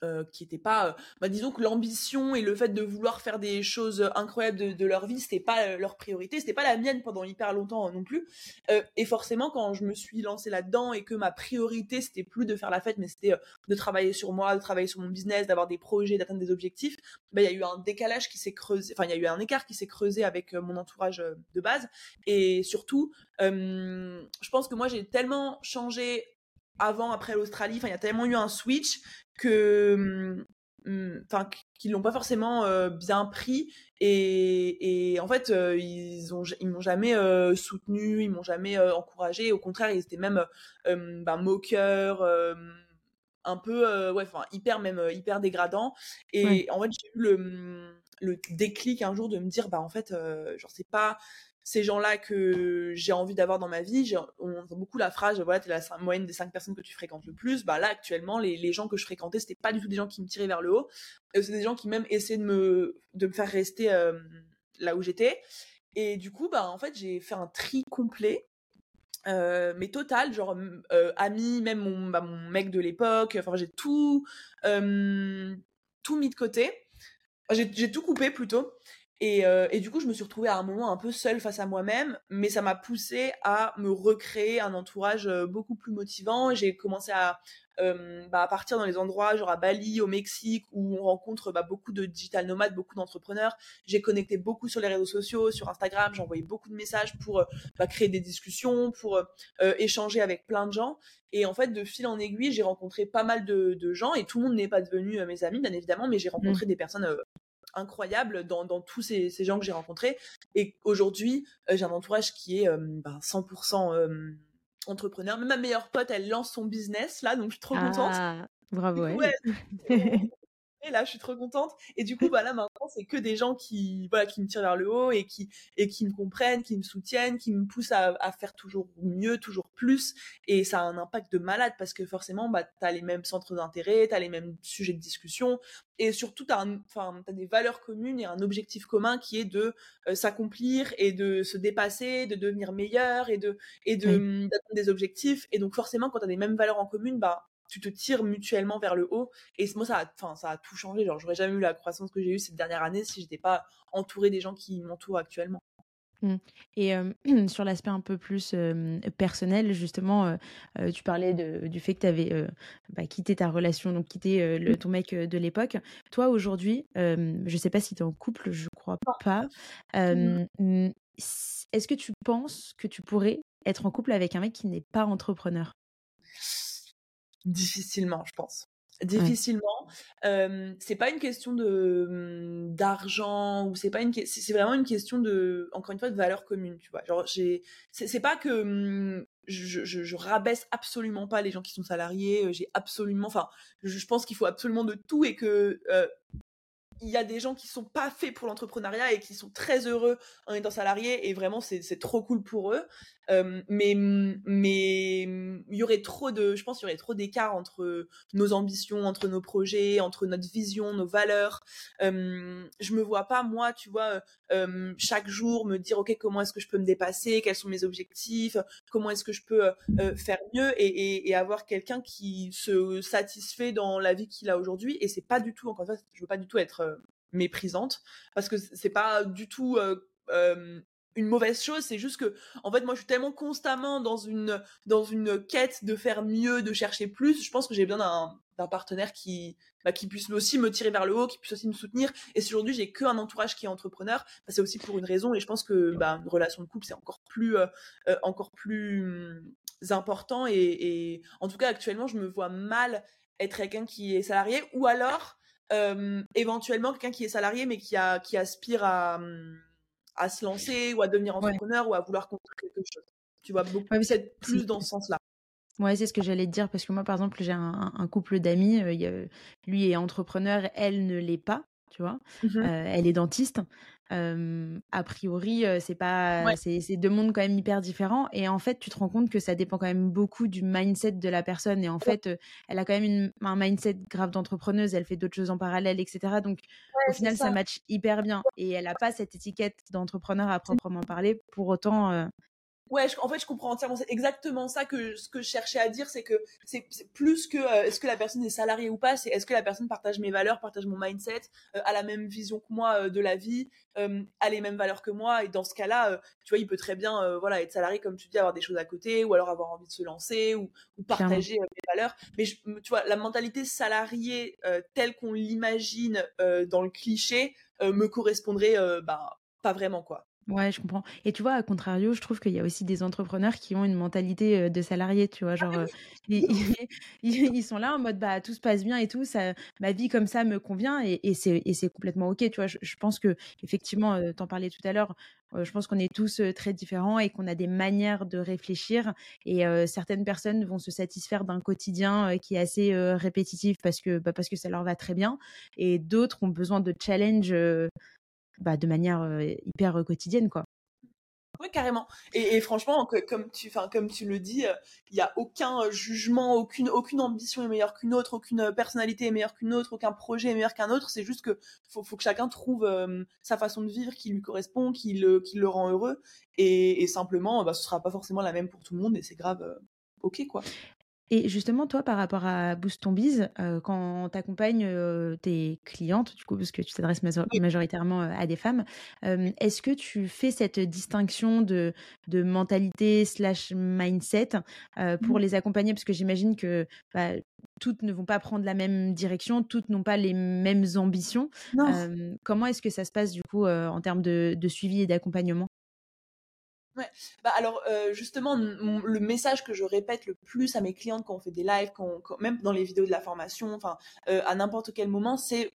euh, qui était pas euh, bah, disons que l'ambition et le fait de vouloir faire des choses incroyables de, leur vie c'était pas euh, leur priorité c'était pas la mienne pendant hyper longtemps non plus. Et forcément quand je me suis lancée là-dedans et que ma priorité c'était plus de faire la fête mais c'était de travailler sur moi de travailler sur mon business d'avoir des projets d'atteindre des objectifs bah il y a eu un décalage qui s'est creusé enfin il y a eu un écart qui s'est creusé avec mon entourage de base. Et surtout je pense que moi j'ai tellement changé avant, après l'Australie. Enfin, il y a tellement eu un switch que, hum, hum, enfin, qui l'ont pas forcément bien pris. Et, et, en fait ils ont ils m'ont jamais soutenu ils m'ont jamais encouragé. Au contraire ils étaient même ben, moqueurs un peu ouais enfin hyper même hyper dégradant et en fait j'ai eu le le déclic un jour de me dire bah en fait genre c'est pas ces gens-là que j'ai envie d'avoir dans ma vie. On entend beaucoup la phrase, voilà, t'es la moyenne des cinq personnes que tu fréquentes le plus. Bah là, actuellement, les, les gens que je fréquentais, c'était pas du tout des gens qui me tiraient vers le haut. Euh, c'est des gens qui même essaient de me, de me faire rester euh, là où j'étais. Et du coup, bah en fait, j'ai fait un tri complet. Euh, mais total, genre euh, ami, même mon, bah, mon mec de l'époque, enfin j'ai tout, tout mis de côté. J'ai tout coupé plutôt. Euh, et, du coup, je me suis retrouvée à un moment un peu seule face à moi-même, mais ça m'a poussée à me recréer un entourage euh, beaucoup plus motivant. J'ai commencé à, euh, bah, à partir dans les endroits, genre à Bali, au Mexique, où on rencontre bah, beaucoup de digital nomades, beaucoup d'entrepreneurs. J'ai connecté beaucoup sur les réseaux sociaux, sur Instagram, j'ai envoyé beaucoup de messages pour bah, créer des discussions, pour échanger avec plein de gens. Et en fait, de fil en aiguille, j'ai rencontré pas mal de, gens, et tout le monde n'est pas devenu mes amis, bien évidemment, mais j'ai mmh. rencontré des personnes incroyable dans, dans tous ces, ces, gens que j'ai rencontrés. Et aujourd'hui, euh, j'ai un entourage qui est 100% euh, ben, entrepreneur. Même ma meilleure pote, elle lance son business là, donc je suis trop contente. Ah, bravo. Ouais, Et là, je suis trop contente. Et du coup, bah là, maintenant, c'est que des gens qui, voilà, qui me tirent vers le haut et qui, et qui me comprennent, qui me soutiennent, qui me poussent à, à faire toujours mieux, toujours plus. Et ça a un impact de malade parce que forcément, bah, t'as les mêmes centres d'intérêt, t'as les mêmes sujets de discussion. Et surtout, t'as enfin, t'as des valeurs communes et un objectif commun qui est de euh, s'accomplir et de se dépasser, de devenir meilleur et de, et de, d'atteindre des objectifs. Et donc, forcément, quand t'as des mêmes valeurs en commune, bah, tu te tires mutuellement vers le haut. Et moi, ça a, enfin, ça a tout changé. Genre, j'aurais jamais eu la croissance que j'ai eue cette dernière année si j'étais pas entourée des gens qui m'entourent actuellement. Mmh. Et sur l'aspect un peu plus personnel, justement, tu parlais de, du fait que tu avais bah, quitté ta relation, donc quitté le, ton mec de l'époque. Toi, aujourd'hui, je sais pas si tu es en couple, je crois pas. Est-ce que tu penses que tu pourrais être en couple avec un mec qui n'est pas entrepreneur? Difficilement, je pense. Difficilement. c'est pas une question de mmh, d'argent ou c'est pas une c'est vraiment une question de encore une fois de valeur commune, tu vois. Genre j'ai c'est pas que mmh, je, je, je, rabaisse absolument pas les gens qui sont salariés. J'ai absolument, enfin, je, pense qu'il faut absolument de tout et que il y a des gens qui sont pas faits pour l'entrepreneuriat et qui sont très heureux en étant salariés et vraiment c'est trop cool pour eux. Euh, mais mais il y aurait trop de, je pense y aurait trop d'écart entre nos ambitions, entre nos projets, entre notre vision, nos valeurs. Euh, je me vois pas moi, tu vois, euh, chaque jour me dire ok comment est-ce que je peux me dépasser, quels sont mes objectifs, comment est-ce que je peux euh, faire mieux? Et avoir quelqu'un qui se satisfait dans la vie qu'il a aujourd'hui. Et c'est pas du tout, encore une fois, je veux pas du tout être méprisante parce que c'est pas du tout une mauvaise chose, c'est juste que en fait moi je suis tellement constamment dans une dans une quête de faire mieux, de chercher plus, je pense que j'ai besoin d'un partenaire qui bah, qui puisse aussi me tirer vers le haut, qui puisse aussi me soutenir. Et si aujourd'hui j'ai qu'un entourage qui est entrepreneur, bah, c'est aussi pour une raison. Et je pense que bah, une relation de couple c'est encore plus encore plus hum, important. Et, et, en tout cas actuellement je me vois mal être quelqu'un qui est salarié ou alors euh, éventuellement quelqu'un qui est salarié mais qui a qui aspire à à se lancer ou à devenir entrepreneur ou à vouloir construire quelque chose. Tu vois, beaucoup plus dans ce sens-là. Ouais, c'est ce que j'allais te dire parce que moi, par exemple, j'ai un, couple d'amis, euh, lui est entrepreneur, elle ne l'est pas, tu vois. Mmh euh, elle est dentiste a priori, c'est pas, c'est deux mondes quand même hyper différents. Et en fait, tu te rends compte que ça dépend quand même beaucoup du mindset de la personne. Et en fait, elle a quand même un mindset grave d'entrepreneuse. Elle fait d'autres choses en parallèle, etc. Donc, au final, ça. match hyper bien. Et elle n'a pas cette étiquette d'entrepreneur à proprement parler. Pour autant, Ouais, en fait, je comprends entièrement. C'est exactement ça que ce que je cherchais à dire, c'est que c'est plus que euh, est-ce que la personne est salariée ou pas, c'est est-ce que la personne partage mes valeurs, partage mon mindset, euh, a la même vision que moi euh, de la vie, a les mêmes valeurs que moi. Et dans ce cas-là, tu vois, il peut très bien, voilà, être salarié comme tu dis, avoir des choses à côté, ou alors avoir envie de se lancer, ou, ou partager mes valeurs. Mais je, tu vois, la mentalité salariée telle qu'on l'imagine dans le cliché me correspondrait, bah, pas vraiment quoi. Ouais, je comprends. Et tu vois, à contrario, je trouve qu'il y a aussi des entrepreneurs qui ont une mentalité de salarié, tu vois, Ah genre, oui, ils, ils, ils sont là en mode bah tout se passe bien et tout, ça, ma vie comme ça me convient et, et c'est et c'est complètement ok, tu vois. Je, je pense que effectivement, euh, t'en parlais tout à l'heure, euh, je pense qu'on est tous euh, très différents et qu'on a des manières de réfléchir et euh, certaines personnes vont se satisfaire d'un quotidien euh, qui est assez euh, répétitif parce que bah, parce que ça leur va très bien et d'autres ont besoin de challenge euh, bah, de manière hyper quotidienne, quoi. Oui, carrément. Et, franchement, comme tu, le dis, il n'y a aucun jugement, aucune, ambition est meilleure qu'une autre, aucune personnalité est meilleure qu'une autre, aucun projet est meilleur qu'un autre. C'est juste que faut, que chacun trouve sa façon de vivre qui lui correspond, qui le, rend heureux. Et, simplement, bah, ce sera pas forcément la même pour tout le monde et c'est grave. ok, quoi. Et justement, toi, par rapport à Boost ton Biz, euh, quand tu accompagnes euh, tes clientes, du coup, parce que tu t'adresses majoritairement euh, à des femmes, euh, est-ce que tu fais cette distinction de, de mentalité slash mindset pour Mhm. les accompagner? Parce que j'imagine que bah, toutes ne vont pas prendre la même direction, toutes n'ont pas les mêmes ambitions. Comment est-ce que ça se passe, du coup, en termes de, de suivi et d'accompagnement? Bah alors euh, justement le message que je répète le plus à mes clientes quand on fait des lives, quand, quand- même dans les vidéos de la formation, enfin euh, à n'importe quel moment, c'est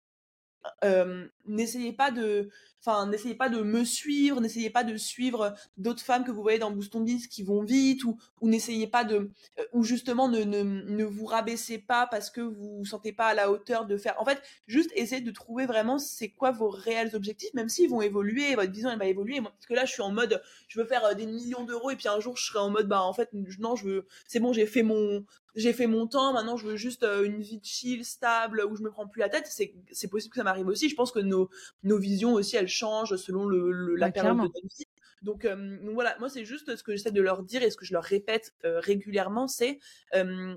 euh, n'essayez pas de enfin n'essayez pas de me suivre n'essayez pas de suivre d'autres femmes que vous voyez dans Boost on Biz qui vont vite ou ou n'essayez pas de euh, ou justement ne, ne ne vous rabaissez pas parce que vous vous sentez pas à la hauteur de faire en fait juste essayez de trouver vraiment c'est quoi vos réels objectifs même s'ils vont évoluer votre vision elle va évoluer parce que là je suis en mode je veux faire euh, des millions d'euros et puis un jour je serai en mode bah en fait non je veux c'est bon j'ai fait mon j'ai fait mon temps, maintenant je veux juste euh, une vie chill, stable, où je me prends plus la tête. C'est possible que ça m'arrive aussi. Je pense que nos, nos visions aussi, elles changent selon le, le- la Ouais, période de vie. Donc, euh, donc voilà, moi c'est juste ce que j'essaie de leur dire et ce que je leur répète euh, régulièrement, c'est euh,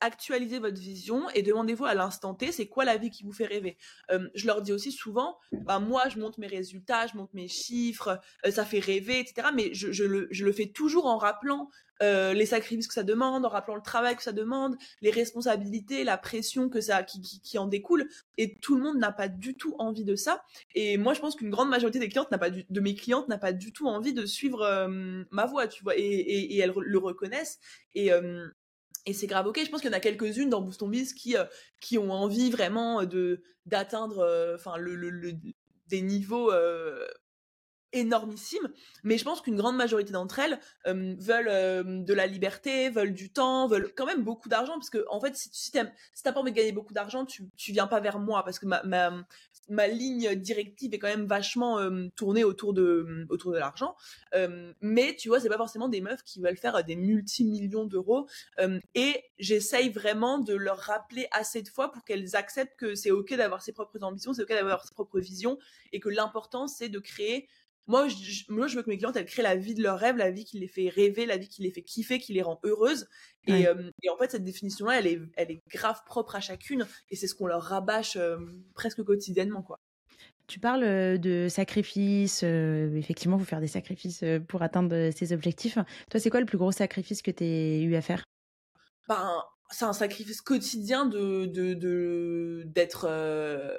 actualisez votre vision et demandez-vous à l'instant T, c'est quoi la vie qui vous fait rêver? Euh, je leur dis aussi souvent, bah, moi je monte mes résultats, je monte mes chiffres, euh, ça fait rêver, etc. Mais je, le, fais toujours en rappelant euh, les sacrifices que ça demande, en rappelant le travail que ça demande, les responsabilités, la pression que ça qui, en découle. Et tout le monde n'a pas du tout envie de ça. Et moi, je pense qu'une grande majorité des clientes n'a pas du, de mes clientes n'a pas du tout envie de suivre ma voie, tu vois. Et, et, elles le reconnaissent. Et et c'est grave ok. Je pense qu'il y en a quelques-unes dans Boost on Biz qui euh, qui ont envie vraiment de d'atteindre euh, enfin des niveaux énormissimes. Mais je pense qu'une grande majorité d'entre elles veulent de la liberté, veulent du temps, veulent quand même beaucoup d'argent parce que en fait si, si t'as pas envie de gagner beaucoup d'argent, tu tu viens pas vers moi parce que ma ma ma ligne directive est quand même vachement tournée autour de autour de l'argent. Mais tu vois, c'est pas forcément des meufs qui veulent faire des multi-millions d'euros. Et j'essaye vraiment de leur rappeler assez de fois pour qu'elles acceptent que c'est ok d'avoir ses propres ambitions, c'est ok d'avoir ses propres visions, et que l'important c'est de créer. Moi je, je- moi, je veux que mes clientes elles créent la vie de leur rêve, la vie qui les fait rêver, la vie qui les fait kiffer, qui les rend heureuses. Et, euh, et en fait, cette définition-là, elle est, elle est grave propre à chacune, et c'est ce qu'on leur rabâche euh, presque quotidiennement, quoi. Tu parles euh, de sacrifices. euh, effectivement, il faut faire des sacrifices pour atteindre ses objectifs. Toi, c'est quoi le plus gros sacrifice que tu as eu à faire? Ben, c'est un sacrifice quotidien de de de- d'être euh,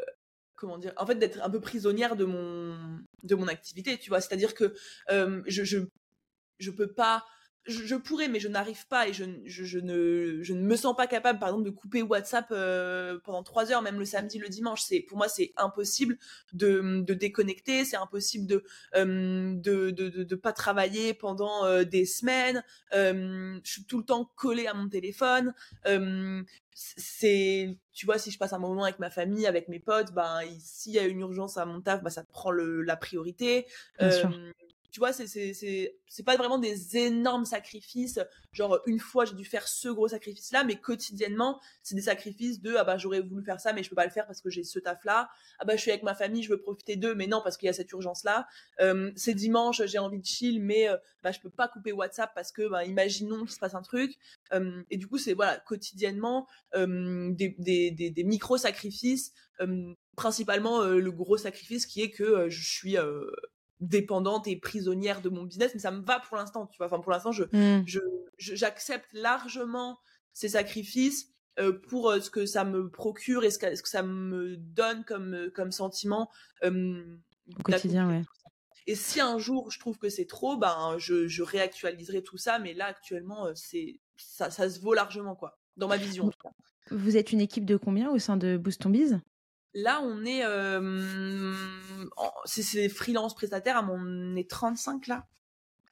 comment dire en fait d'être un peu prisonnière de mon de mon activité tu vois. C'est-à-dire que euh, je je je peux pas je, je pourrais mais je n'arrive pas et je, je, je ne je ne me sens pas capable par exemple de couper WhatsApp euh, pendant trois heures même le samedi le dimanche. C'est pour moi c'est impossible de de déconnecter. C'est impossible de euh, de, de de de pas travailler pendant euh, des semaines. Euh, je suis tout le temps collée à mon téléphone. C'est tu vois si je passe un moment avec ma famille avec mes potes ben il- s'il y a une urgence à mon taf bah ça prend le, la priorité. Bien sûr. Tu vois c'est c'est c'est c'est pas vraiment des énormes sacrifices. Genre une fois j'ai dû faire ce gros sacrifice là mais quotidiennement c'est des sacrifices de ah bah j'aurais voulu faire ça mais je peux pas le faire parce que j'ai ce taf là ah bah je suis avec ma famille je veux profiter d'eux mais non parce qu'il y a cette urgence là euh, c'est dimanche j'ai envie de chill mais euh, bah je peux pas couper WhatsApp parce que bah imaginons qu'il se passe un truc. Euh, et du coup c'est voilà quotidiennement euh, des, des, des, des micro sacrifices euh, principalement le gros sacrifice qui est que je suis dépendante et prisonnière de mon business mais ça me va pour l'instant tu vois enfin pour l'instant je Hmm. je j'accepte largement ces sacrifices euh, pour euh, ce que ça me procure et ce que, ce que ça me donne comme euh, comme sentiment euh, Au quotidien, ouais. Et si un jour je trouve que c'est trop, ben je, je, réactualiserai tout ça. Mais là actuellement, c'est ça, ça, se vaut largement quoi, dans ma vision. Vous êtes une équipe de combien au sein de Boost Biz Là, on est, euh, c'est freelance prestataire, on est 35 là.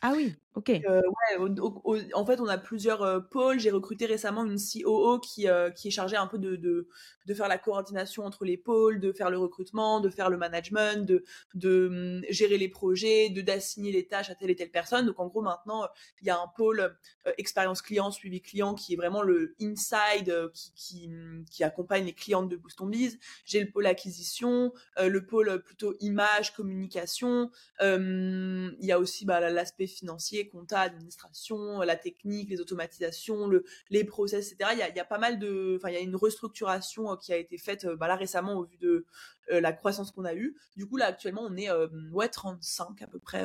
Ah oui, ok. Euh, ouais, en fait, on a plusieurs euh, pôles. J'ai recruté récemment une COO qui, euh, qui est chargée un peu de, de, faire la coordination entre les pôles, de faire le recrutement, de faire le management, de, de hum, gérer les projets, de d'assigner les tâches à telle et telle personne. Donc, en gros, maintenant, il y a un pôle expérience client, suivi client qui est vraiment le inside qui, hum, qui accompagne les clientes de Boost on Biz. J'ai le pôle acquisition, le pôle plutôt image, communication. il y a aussi bah, l'aspect financier, compta, administration, la technique, les automatisations, le, les process, etc. Il y a, il y a pas mal de, enfin, il y a une restructuration euh, qui a été faite euh, bah, là récemment au vu de euh, la croissance qu'on a eue. Du coup, là, actuellement, on est ouais 35 à peu près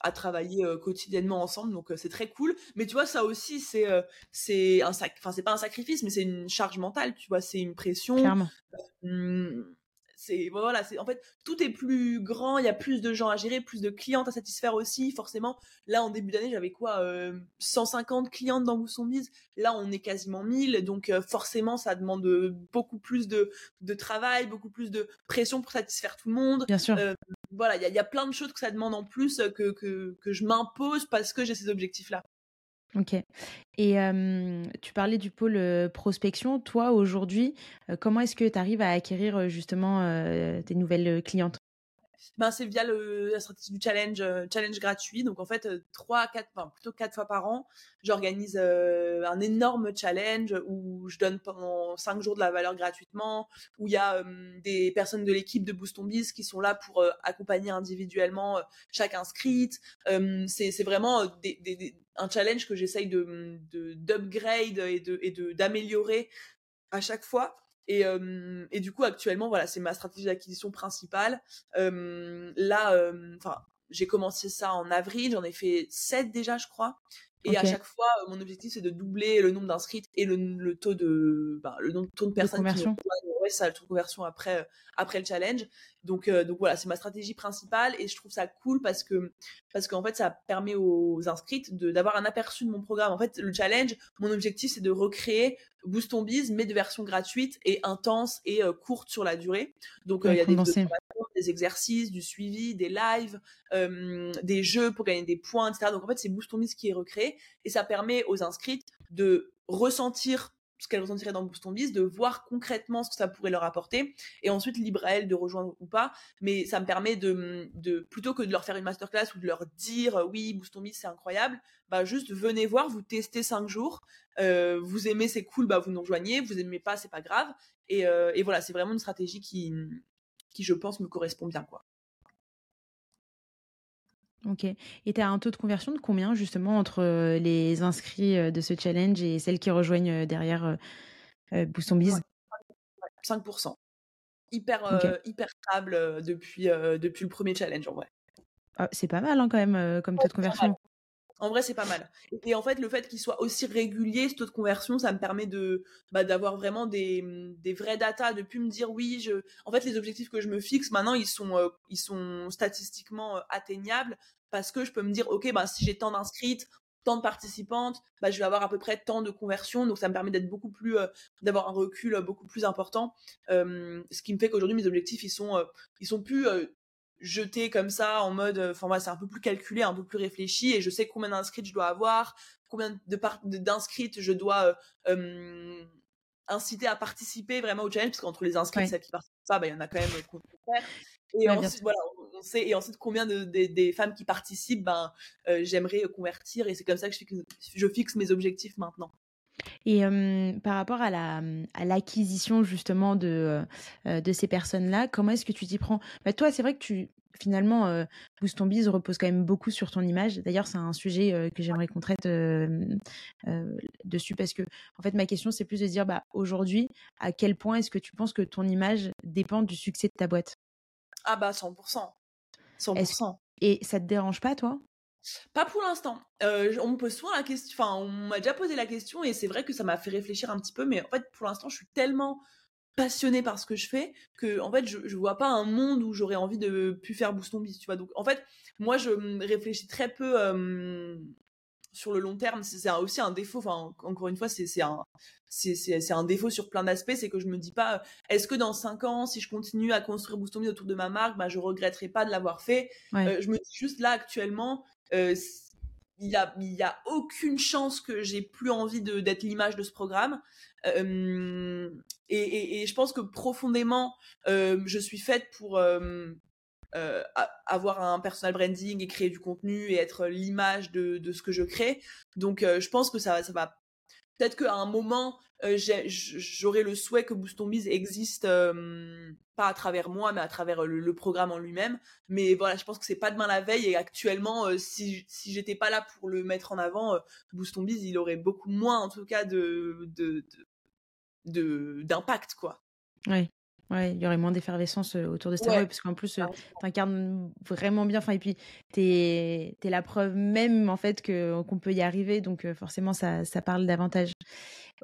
à travailler quotidiennement ensemble donc c'est très cool mais tu vois ça aussi c'est c'est un sac enfin c'est pas un sacrifice mais c'est une charge mentale tu vois c'est une pression Clairement. C'est voilà, c'est en fait tout est plus grand, il y a plus de gens à gérer, plus de clientes à satisfaire aussi. Forcément, là en début d'année, j'avais quoi 150 euh, clientes dans Bise Là, on est quasiment 1000, donc euh, forcément, ça demande beaucoup plus de, de travail, beaucoup plus de pression pour satisfaire tout le monde. Bien sûr. Euh, voilà, il y a, y a, plein de choses que ça demande en plus que, que, que je m'impose parce que j'ai ces objectifs-là. OK et tu parlais du pôle, prospection. Toi, aujourd'hui, comment est-ce que tu arrives à acquérir, justement, tes nouvelles, clientes? Ben, c'est via la stratégie du challenge, challenge gratuit. Donc en fait, trois, quatre, enfin plutôt quatre fois par an, j'organise un énorme challenge où je donne pendant cinq jours de la valeur gratuitement, où il y a des personnes de l'équipe de Boost Biz qui sont là pour accompagner individuellement chaque inscrite. c'est vraiment des, un challenge que j'essaye de d'upgrade et de et de d'améliorer à chaque fois. Et, et du coup, actuellement, voilà, c'est ma stratégie d'acquisition principale. là, enfin, j'ai commencé ça en avril, j'en ai fait 7 déjà, je crois. Et à chaque fois, mon objectif, c'est de doubler le nombre d'inscrits et le, le, taux de, bah, le taux de personnes qui ouais, ça, le taux de conversion après, après le challenge. Donc, euh, donc voilà, c'est ma stratégie principale et je trouve ça cool parce que, parce qu'en fait, ça permet aux inscrits d'avoir un aperçu de mon programme. En fait, le challenge, mon objectif, c'est de recréer Boost ton Biz, mais de version gratuite et intense et euh, courte sur la durée. Donc, euh, il y a des, des, exercices, du suivi, des lives, des jeux pour gagner des points, etc. Donc, en fait, c'est Boost ton Biz qui est recréé et ça permet aux inscrits de ressentir ce qu'elles ressentiraient dans Boost on Biz, de voir concrètement ce que ça pourrait leur apporter, et ensuite libre à elles de rejoindre ou pas. Mais ça me permet de, plutôt que de leur faire une masterclass ou de leur dire euh, oui Boost on Biz c'est incroyable, bah juste venez voir, vous testez cinq jours, euh, vous aimez c'est cool, bah vous nous rejoignez, vous aimez pas c'est pas grave. Et, euh, voilà, c'est vraiment une stratégie qui, qui je pense me correspond bien quoi. Ok. Et tu as un taux de conversion de combien justement entre euh, les inscrits euh, de ce challenge et celles qui rejoignent euh, derrière euh, Boost 5%. Hyper, hyper stable depuis, depuis le premier challenge en vrai. Ah, c'est pas mal hein, quand même comme taux de conversion. En vrai, c'est pas mal. Et en fait, le fait qu'il soit aussi régulier, ce taux de conversion, ça me permet de bah, d'avoir vraiment des, des vrais data, de plus me dire oui, je. En fait, les objectifs que je me fixe maintenant, ils sont euh, ils sont statistiquement euh, atteignables parce que je peux me dire ok, bah si j'ai tant d'inscrites, tant de participantes, bah je vais avoir à peu près tant de conversions, donc ça me permet d'être beaucoup plus euh, d'avoir un recul beaucoup plus important. ce qui me fait qu'aujourd'hui mes objectifs ils sont ils sont plus jeter comme ça en mode enfin moi c'est un peu plus calculé un peu plus réfléchi et je sais combien d'inscrits je dois avoir combien de d'inscrits je dois euh, inciter à participer vraiment au challenge parce qu'entre les inscrits et celles qui participent pas bah il y en a quand même et ensuite voilà on sait et ensuite combien de, des femmes qui participent ben euh, j'aimerais convertir et c'est comme ça que je fixe, je fixe mes objectifs maintenant et par rapport à la à l'acquisition justement de de ces personnes-là, comment est-ce que tu t'y prends? Bah, toi, c'est vrai que tu finalement euh, Boost ton bise repose quand même beaucoup sur ton image. D'ailleurs, c'est un sujet que j'aimerais qu'on traite dessus parce que en fait, ma question c'est plus de dire bah aujourd'hui, à quel point est-ce que tu penses que ton image dépend du succès de ta boîte? Ah bah 100 100% Et ça te dérange pas toi? Pas pour l'instant. Euh, on me pose souvent la question, enfin, on m'a déjà posé la question et c'est vrai que ça m'a fait réfléchir un petit peu, mais en fait, pour l'instant, je suis tellement passionnée par ce que je fais que en fait je, je vois pas un monde où j'aurais envie de plus faire Booston Biz tu vois donc en fait moi je réfléchis très peu sur le long terme, c'est aussi un défaut. Enfin, encore une fois, c'est un, c'est un défaut sur plein d'aspects. C'est que je me dis pas, est-ce que dans cinq ans, si je continue à construire Boostomi autour de ma marque, bah, je regretterai pas de l'avoir fait. Euh, je me dis juste là actuellement, euh, il y a, y a aucune chance que j'ai plus envie d'être l'image de ce programme. Euh, et, et, je pense que profondément, je suis faite pour euh, avoir un personal branding et créer du contenu et être l'image de, de, ce que je crée. Donc euh, je pense que ça, ça va peut-être qu'à un moment euh, j'aurai le souhait que Boost Biz existe pas à travers moi mais à travers le, programme en lui-même. Mais voilà, je pense que c'est pas demain la veille et actuellement si si j'étais pas là pour le mettre en avant, Boost Biz il aurait beaucoup moins en tout cas de de d'impact quoi. Oui. Ouais, il y aurait moins d'effervescence autour de Star ouais. parce qu'en plus, tu incarnes vraiment bien. Enfin, et puis, tu es, la preuve même, en fait, qu'on peut y arriver. Donc, forcément, ça, ça parle davantage.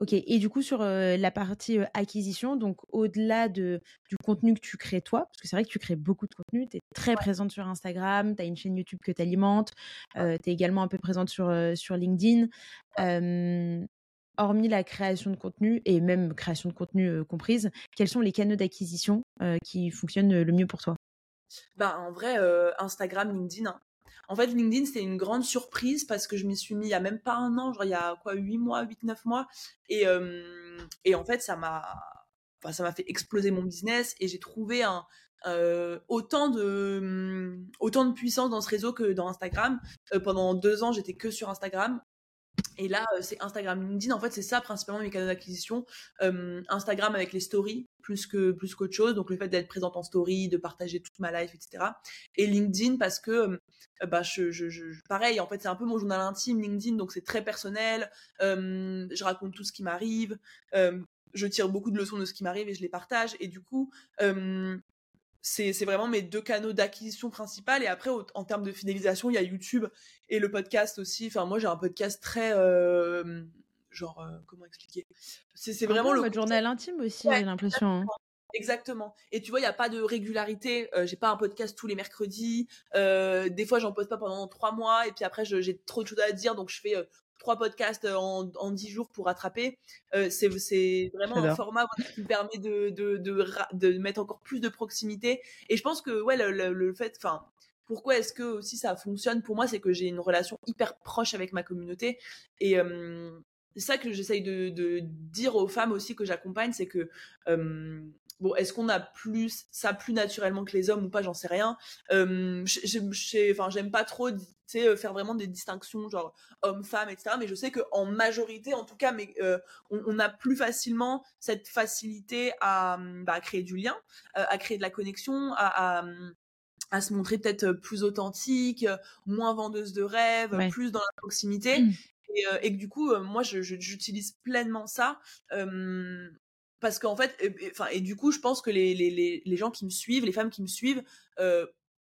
Ok. Et du coup, sur la partie acquisition, donc, au-delà de, du contenu que tu crées toi, parce que c'est vrai que tu crées beaucoup de contenu, tu es très présente sur Instagram, tu as une chaîne YouTube que tu alimentes, tu es également un peu présente sur, sur LinkedIn hormis la création de contenu et même création de contenu comprise, quels sont les canaux d'acquisition qui fonctionnent le mieux pour toi? Bah, en vrai, Instagram, LinkedIn. Hein. En fait, LinkedIn, c'était une grande surprise parce que je m'y suis mis il y a même pas un an, genre il y a quoi, 8 mois, 8, 9 mois. Et, et en fait, ça m'a enfin, ça m'a fait exploser mon business et j'ai trouvé un, autant de autant de puissance dans ce réseau que dans Instagram. pendant deux ans, j'étais que sur Instagram. Et là, c'est Instagram, LinkedIn. En fait, c'est ça principalement mes canaux d'acquisition. Instagram avec les stories plus que plus qu'autre chose. Donc le fait d'être présente en story, de partager toute ma life, etc. Et LinkedIn parce que bah je, je, je, pareil. En fait, c'est un peu mon journal intime LinkedIn. Donc c'est très personnel. je raconte tout ce qui m'arrive. je tire beaucoup de leçons de ce qui m'arrive et je les partage. Et du coup, c'est vraiment mes deux canaux d'acquisition principales. Et après, en termes de fidélisation, il y a YouTube et le podcast aussi. Enfin, moi, j'ai un podcast très. Euh, genre, euh, comment expliquer? C'est vraiment le. journal intime aussi, j'ai l'impression. Hein. Exactement. Et tu vois, il n'y a pas de régularité. Euh, j'ai pas un podcast tous les mercredis. des fois, j'en poste pas pendant trois mois. Et puis après, j'ai trop de choses à dire. Donc, je fais trois podcasts euh, en, en dix jours pour rattraper. Euh, c'est vraiment un format qui me permet de, de, de, de, mettre encore plus de proximité. Et je pense que ouais, le, le, fait, enfin, pourquoi est-ce que aussi ça fonctionne pour moi, c'est que j'ai une relation hyper proche avec ma communauté. Et euh, c'est ça que j'essaye de, de, dire aux femmes aussi que j'accompagne, c'est que euh, bon, est-ce qu'on a plus ça plus naturellement que les hommes ou pas, j'en sais rien. Euh, enfin, j'aime pas trop euh, faire vraiment des distinctions genre homme-femme, etc. Mais je sais qu'en majorité, en tout cas, mais, euh, on, a plus facilement cette facilité à, bah, à créer du lien, euh, à créer de la connexion, à, à, se montrer peut-être plus authentique, moins vendeuse de rêves, plus dans la proximité. Mmh. Et, et, que du coup, moi, j'utilise pleinement ça. parce qu'en fait, enfin, et, du coup, je pense que les, les, les, gens qui me suivent, les femmes qui me suivent,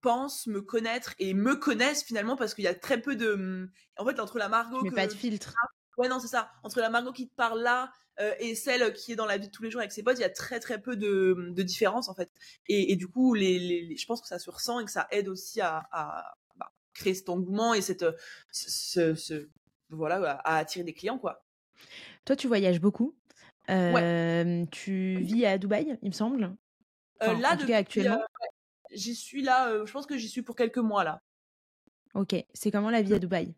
pensent me connaître et me connaissent finalement parce qu'il y a très peu de en fait entre la Margot mais pas de filtre ouais non c'est ça entre la Margot qui te parle là euh, et celle qui est dans la vie de tous les jours avec ses potes il y a très très peu de, de différence en fait et, et du coup les, les, je pense que ça se ressent et que ça aide aussi à, à bah, créer cet engouement et cette ce, ce, voilà à, attirer des clients quoi. Toi tu voyages beaucoup. Euh, tu vis à Dubaï il me semble. Euh, là, en actuellement. j'y suis là, euh, je pense que j'y suis pour quelques mois là. Ok, c'est comment la vie à Dubaï?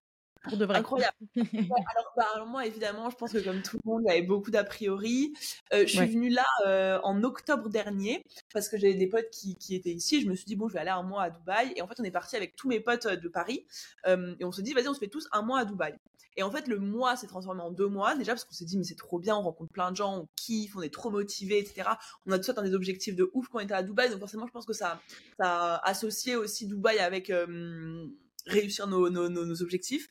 Pour de vrai. Incroyable. Bah, alors, moi, évidemment, je pense que comme tout le monde, j'avais beaucoup d'a priori. Euh, je suis venue là euh, en octobre dernier parce que j'avais des potes qui, qui, étaient ici. Je me suis dit, bon, je vais aller un mois à Dubaï. Et en fait, on est parti avec tous mes potes de Paris. et on se dit, vas-y, on se fait tous un mois à Dubaï. Et en fait, le mois s'est transformé en deux mois, déjà parce qu'on s'est dit, mais c'est trop bien, on rencontre plein de gens, on kiffe, on est trop motivés, etc. On a tout ça des objectifs de ouf quand on était à Dubaï, donc forcément, je pense que ça, ça a associé aussi Dubaï avec euh, réussir nos, nos, objectifs.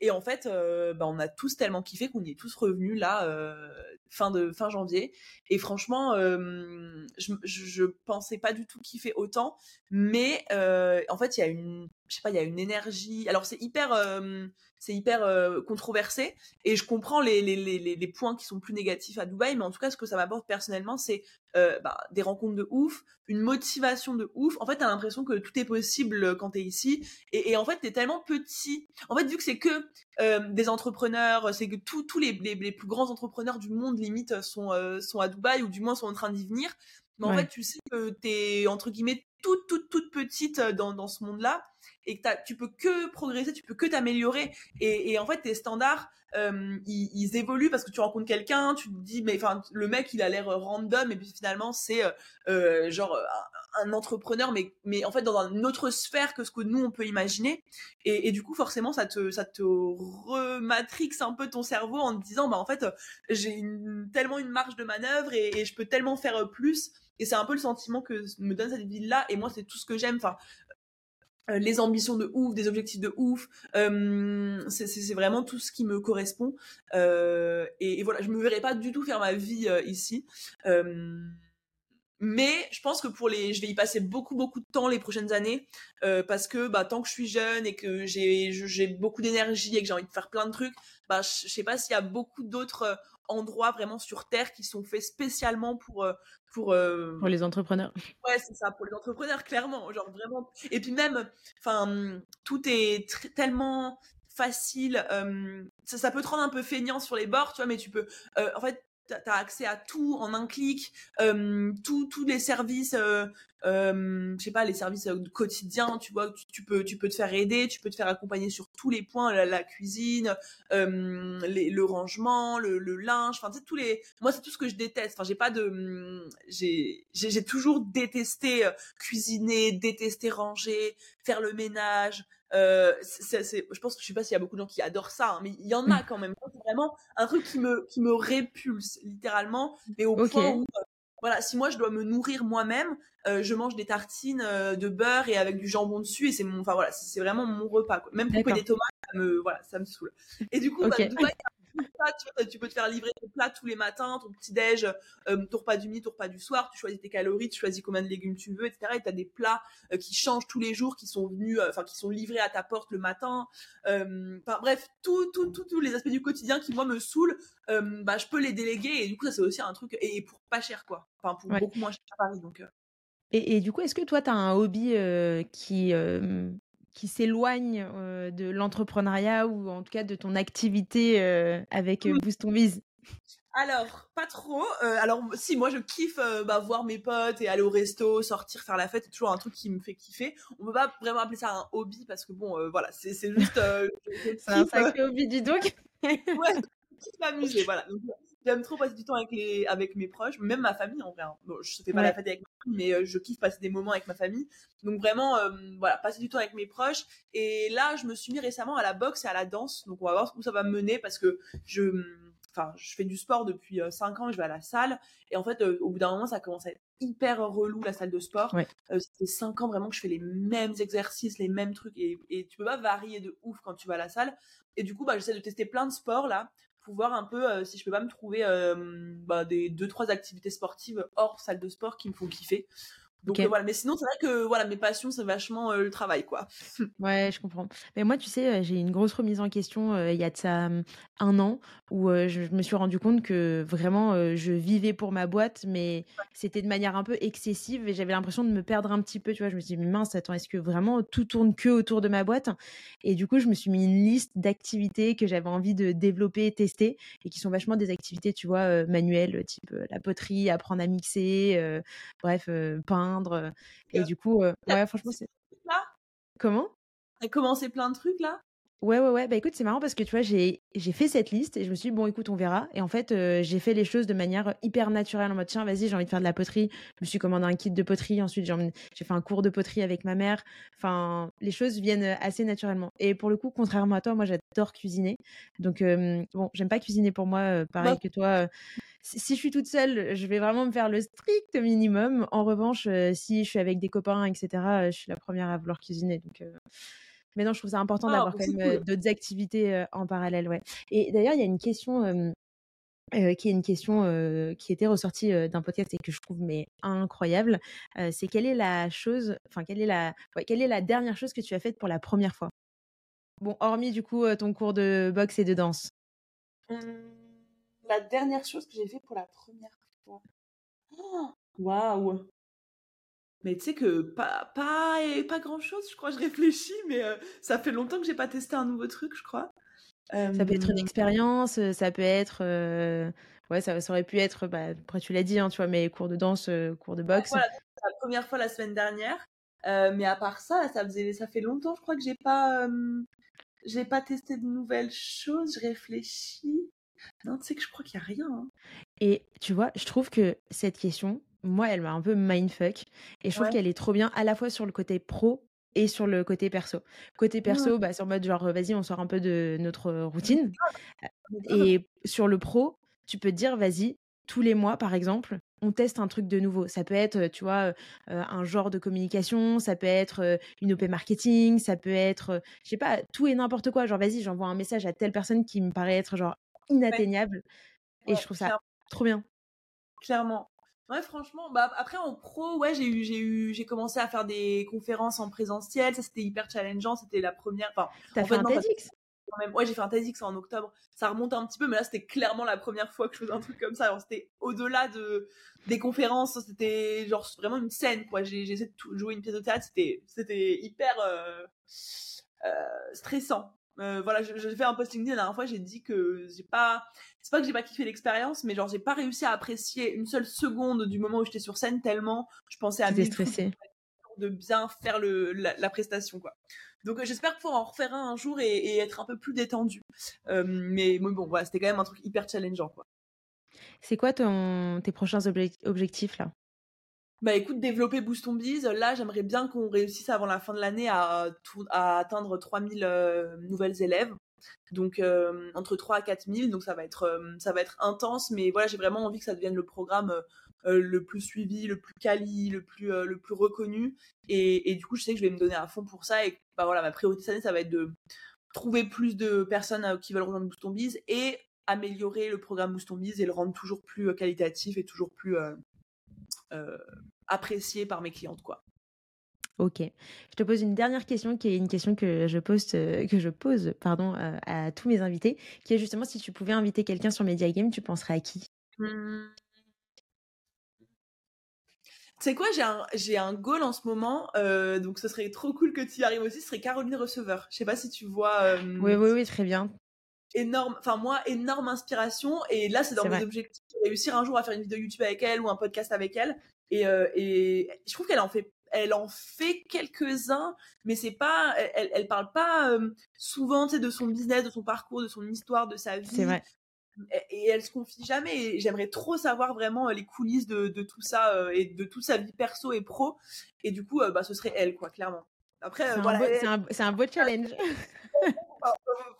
Et en fait, euh, bah, on a tous tellement kiffé qu'on y est tous revenus là euh, fin de fin janvier. Et franchement, euh, je, je, pensais pas du tout kiffer autant, mais en fait, il y a une, je sais pas, il y a une énergie. Alors c'est hyper, c'est hyper euh, controversé et je comprends les, les, les, les, points qui sont plus négatifs à Dubaï, mais en tout cas, ce que ça m'apporte personnellement, c'est euh, bah, des rencontres de ouf, une motivation de ouf. En fait, t'as l'impression que tout est possible quand t'es ici et, et en fait, t'es tellement petit. En fait, vu que c'est que euh, des entrepreneurs, c'est que tous les, les, les, plus grands entrepreneurs du monde limite sont, sont à Dubaï ou du moins sont en train d'y venir. Mais en fait, tu sais que t'es entre guillemets toute toute toute petite dans, dans ce monde-là et que tu peux que progresser, tu peux que t'améliorer. Et, en fait, tes standards, euh, ils, évoluent parce que tu rencontres quelqu'un, tu te dis, mais enfin, le mec, il a l'air random, et puis finalement, c'est euh, euh genre un, entrepreneur, mais, mais en fait, dans une autre sphère que ce que nous, on peut imaginer. Et, du coup, forcément, ça te, ça te rematrixe un peu ton cerveau en te disant, bah, en fait, j'ai tellement une marge de manœuvre et, je peux tellement faire plus. Et c'est un peu le sentiment que me donne cette ville-là. Et moi, c'est tout ce que j'aime. Euh, les ambitions de ouf, des objectifs de ouf. Euh, c'est vraiment tout ce qui me correspond. Euh, et, voilà, je me verrais pas du tout faire ma vie euh, ici. Euh, mais je pense que pour les, je vais y passer beaucoup beaucoup de temps les prochaines années parce que bah tant que je suis jeune et que j'ai j'ai beaucoup d'énergie et que j'ai envie de faire plein de trucs, bah je, je sais pas s'il y a beaucoup d'autres endroits vraiment sur terre qui sont faits spécialement pour pour euh... pour les entrepreneurs. Ouais, c'est ça, pour les entrepreneurs clairement, genre vraiment. Et puis même, enfin, tout est tellement facile. Euh, ça, ça, peut te rendre un peu feignant sur les bords, tu vois, mais tu peux. Euh, en fait, t'as accès à tout en un clic, euh, tous les services, euh, euh, je sais pas, les services quotidiens, tu vois, tu, tu, peux tu peux te faire aider, tu peux te faire accompagner sur tous les points, la, cuisine, le rangement, le, le linge, enfin tu sais tous les, moi c'est tout ce que je déteste. Enfin j'ai pas de, j'ai j'ai toujours détesté cuisiner, détesté ranger, faire le ménage, euh, je pense que je sais pas s'il y a beaucoup de gens qui adorent ça, hein, mais il y en a quand même. C'est vraiment un truc qui me, qui me répulse littéralement, mais au point où, euh, voilà, si moi je dois me nourrir moi-même, euh, je mange des tartines de beurre et avec du jambon dessus et c'est mon, enfin voilà, c'est vraiment mon repas. Quoi. Même couper des tomates, ça me, voilà, ça me saoule. Et du coup, okay. bah, tu, peux te faire livrer ton plat tous les matins, ton petit déj, euh, ton repas du midi, ton repas du soir, tu choisis tes calories, tu choisis combien de légumes tu veux, etc. Et tu as des plats euh, qui changent tous les jours, qui sont venus, euh, enfin qui sont livrés à ta porte le matin. Euh, enfin bref, tous tout, tout, tout, les aspects du quotidien qui moi me saoulent, bah je peux les déléguer et du coup ça c'est aussi un truc et pour pas cher quoi. Enfin pour ouais. beaucoup moins cher à Paris donc. Et, et, du coup, est-ce que toi, tu as un hobby euh, qui, euh, qui s'éloigne euh, de l'entrepreneuriat ou en tout cas de ton activité euh, avec euh, Boost ton Biz alors, pas trop. Euh, alors, si, moi, je kiffe euh, bah, voir mes potes et aller au resto, sortir, faire la fête. C'est toujours un truc qui me fait kiffer. On peut pas vraiment appeler ça un hobby parce que, bon, euh, voilà, c'est juste... c'est un sacré hobby, dis donc Ouais, je kiffe m'amuser, voilà. J'aime trop passer du temps avec, les, avec mes proches, même ma famille, en vrai. Hein. Bon, je fais pas ouais. la fête avec ma famille, mais je kiffe passer des moments avec ma famille. Donc, vraiment, voilà, passer du temps avec mes proches. Et là, je me suis mis récemment à la boxe et à la danse. Donc, on va voir où ça va me mener parce que je enfin, je fais du sport depuis 5 ans, je vais à la salle. Et en fait, euh, au bout d'un moment, ça commence à être hyper relou, la salle de sport. Ouais. Euh, c'était 5 ans vraiment que je fais les mêmes exercices, les mêmes trucs. Et, et tu peux pas varier de ouf quand tu vas à la salle. Et du coup, bah, j'essaie de tester plein de sports là pour voir un peu euh, si je peux pas me trouver euh, bah, des deux trois activités sportives hors salle de sport qui me font kiffer. Donc okay. euh, voilà, mais sinon c'est vrai que voilà mes passions c'est vachement euh, le travail quoi. ouais, je comprends. Mais moi tu sais, j'ai une grosse remise en question euh, il y a de ça un an où je, je, me suis rendu compte que vraiment je vivais pour ma boîte, mais ouais. c'était de manière un peu excessive et j'avais l'impression de me perdre un petit peu. Tu vois, je me suis dit mais mince, attends, est-ce que vraiment tout tourne que autour de ma boîte? Et du coup je me suis mis une liste d'activités que j'avais envie de développer, tester et qui sont vachement des activités, tu vois, manuelles, type la poterie, apprendre à mixer, bref, peindre et du coup, euh, ouais, franchement, c'est. Là Comment? T'as commencé plein de trucs là? Ouais, ouais, ouais. Bah écoute, c'est marrant parce que tu vois, j'ai, j'ai fait cette liste et je me suis dit, bon, écoute, on verra. Et en fait, euh, j'ai fait les choses de manière hyper naturelle en mode, tiens, vas-y, j'ai envie de faire de la poterie. Je me suis commandé un kit de poterie. Ensuite, j'ai, fait un cours de poterie avec ma mère. Enfin, les choses viennent assez naturellement. Et pour le coup, contrairement à toi, moi, j'adore cuisiner. Donc, euh, bon, j'aime pas cuisiner pour moi, euh, pareil bah. que toi. Si, si, je suis toute seule, je vais vraiment me faire le strict minimum. En revanche, si je suis avec des copains, etc., je suis la première à vouloir cuisiner. Donc, mais non, je trouve ça important oh, d'avoir quand même cool. d'autres activités en parallèle, ouais. Et d'ailleurs, il y a une question euh, qui est une question euh, qui était ressortie euh, d'un podcast et que je trouve mais incroyable. c'est quelle est la chose, enfin quelle est la, ouais, quelle est la dernière chose que tu as faite pour la première fois? Bon, hormis du coup ton cours de boxe et de danse. Mmh, la dernière chose que j'ai fait pour la première fois. Oh, waouh! Mais tu sais que pas, pas, pas grand chose, je crois. Je réfléchis, mais ça fait longtemps que j'ai pas testé un nouveau truc, je crois. Ça peut être une expérience, ça peut être. Ouais, ça, ça, aurait pu être. Bah, après, tu l'as dit, hein, tu vois, mais cours de danse, cours de boxe. Voilà, la première fois la semaine dernière. mais à part ça, ça, faisait, ça fait longtemps, je crois que j'ai pas. j'ai pas testé de nouvelles choses, je réfléchis. Non, tu sais que je crois qu'il y a rien. Hein. Et tu vois, je trouve que cette question, moi, elle m'a un peu mindfuck. Et je trouve qu'elle est trop bien à la fois sur le côté pro et sur le côté perso. Côté perso, bah, c'est en mode genre, vas-y, on sort un peu de notre routine. Et sur le pro, tu peux te dire, vas-y, tous les mois, par exemple, on teste un truc de nouveau. Ça peut être, tu vois, un genre de communication, ça peut être une OP marketing, ça peut être, je sais pas, tout et n'importe quoi. Genre, vas-y, j'envoie un message à telle personne qui me paraît être genre inatteignable. Et je trouve ça trop bien. Clairement. Ouais, franchement, bah après en pro, ouais, j'ai eu, j'ai eu, j'ai commencé à faire des conférences en présentiel. Ça, c'était hyper challengeant. C'était la première. Enfin, t'as fait, un TEDx? Ouais, j'ai fait un TEDx en octobre. Ça remonte un petit peu, mais là, c'était clairement la première fois que je faisais un truc comme ça. Alors, c'était au-delà de des conférences. C'était genre vraiment une scène, quoi. J'ai, essayé de jouer une pièce de théâtre. C'était, c'était hyper euh, euh, stressant. Euh, voilà, j'ai fait un posting la dernière fois, j'ai dit que j'ai pas, c'est pas que j'ai pas kiffé l'expérience, mais genre j'ai pas réussi à apprécier une seule seconde du moment où j'étais sur scène tellement je pensais à stressé de bien faire le la, prestation quoi. Donc euh, j'espère pouvoir en refaire un un jour et, être un peu plus détendu. Euh, mais, bon, voilà, c'était quand même un truc hyper challengeant quoi. C'est quoi ton tes prochains objectifs là? Bah écoute, développer Boost on Biz, là j'aimerais bien qu'on réussisse avant la fin de l'année à, à atteindre 3000 euh, nouvelles élèves. Donc euh, entre 3 à 4000, donc ça va être euh, ça va être intense, mais voilà j'ai vraiment envie que ça devienne le programme le plus suivi, le plus quali, le plus le plus reconnu. Et, et, du coup je sais que je vais me donner à fond pour ça et bah voilà ma priorité cette année ça va être de trouver plus de personnes qui veulent rejoindre Boost on Biz et améliorer le programme Boost on Biz et le rendre toujours plus qualitatif et toujours plus apprécié par mes clientes, quoi. Ok. Je te pose une dernière question qui est une question que je pose, que je pose pardon, euh, à tous mes invités, qui est justement si tu pouvais inviter quelqu'un sur Media Game, tu penserais à qui? Mmh. Tu sais quoi, j'ai un, j'ai un goal en ce moment, euh, donc ce serait trop cool que tu y arrives aussi, ce serait Caroline Receveur. Je sais pas si tu vois. Euh, oui, oui, oui, très bien. Énorme, enfin moi, énorme inspiration, et là c'est dans mes objectifs de réussir un jour à faire une vidéo YouTube avec elle ou un podcast avec elle, et, euh, et je trouve qu'elle en fait elle en fait quelques-uns, mais c'est pas, elle, elle parle pas euh, souvent, de son business, de son parcours, de son histoire, de sa vie. C'est vrai. Et, elle se confie jamais. Et j'aimerais trop savoir vraiment les coulisses de, de tout ça euh, et de toute sa vie perso et pro. Et du coup, bah, ce serait elle, quoi, clairement. Après, c'est voilà. Un c'est un, beau challenge.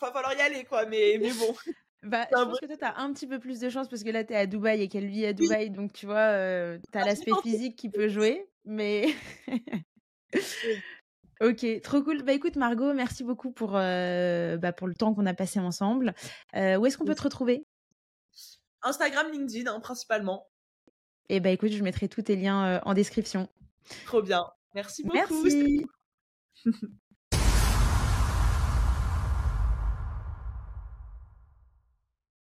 Va falloir y aller, quoi, mais, mais bon. Bah, je pense que toi, tu as un petit peu plus de chance parce que là, tu es à Dubaï et qu'elle vit à Dubaï. Donc, tu vois, euh, tu as ah, l'aspect physique qui peut jouer. Mais. ok, trop cool. Bah, écoute, Margot, merci beaucoup pour, euh, bah, pour le temps qu'on a passé ensemble. Euh, où est-ce qu'on peut te retrouver? Instagram, LinkedIn, hein, principalement. Et eh bah, écoute, je mettrai tous tes liens en description. Trop bien. Merci beaucoup. Merci.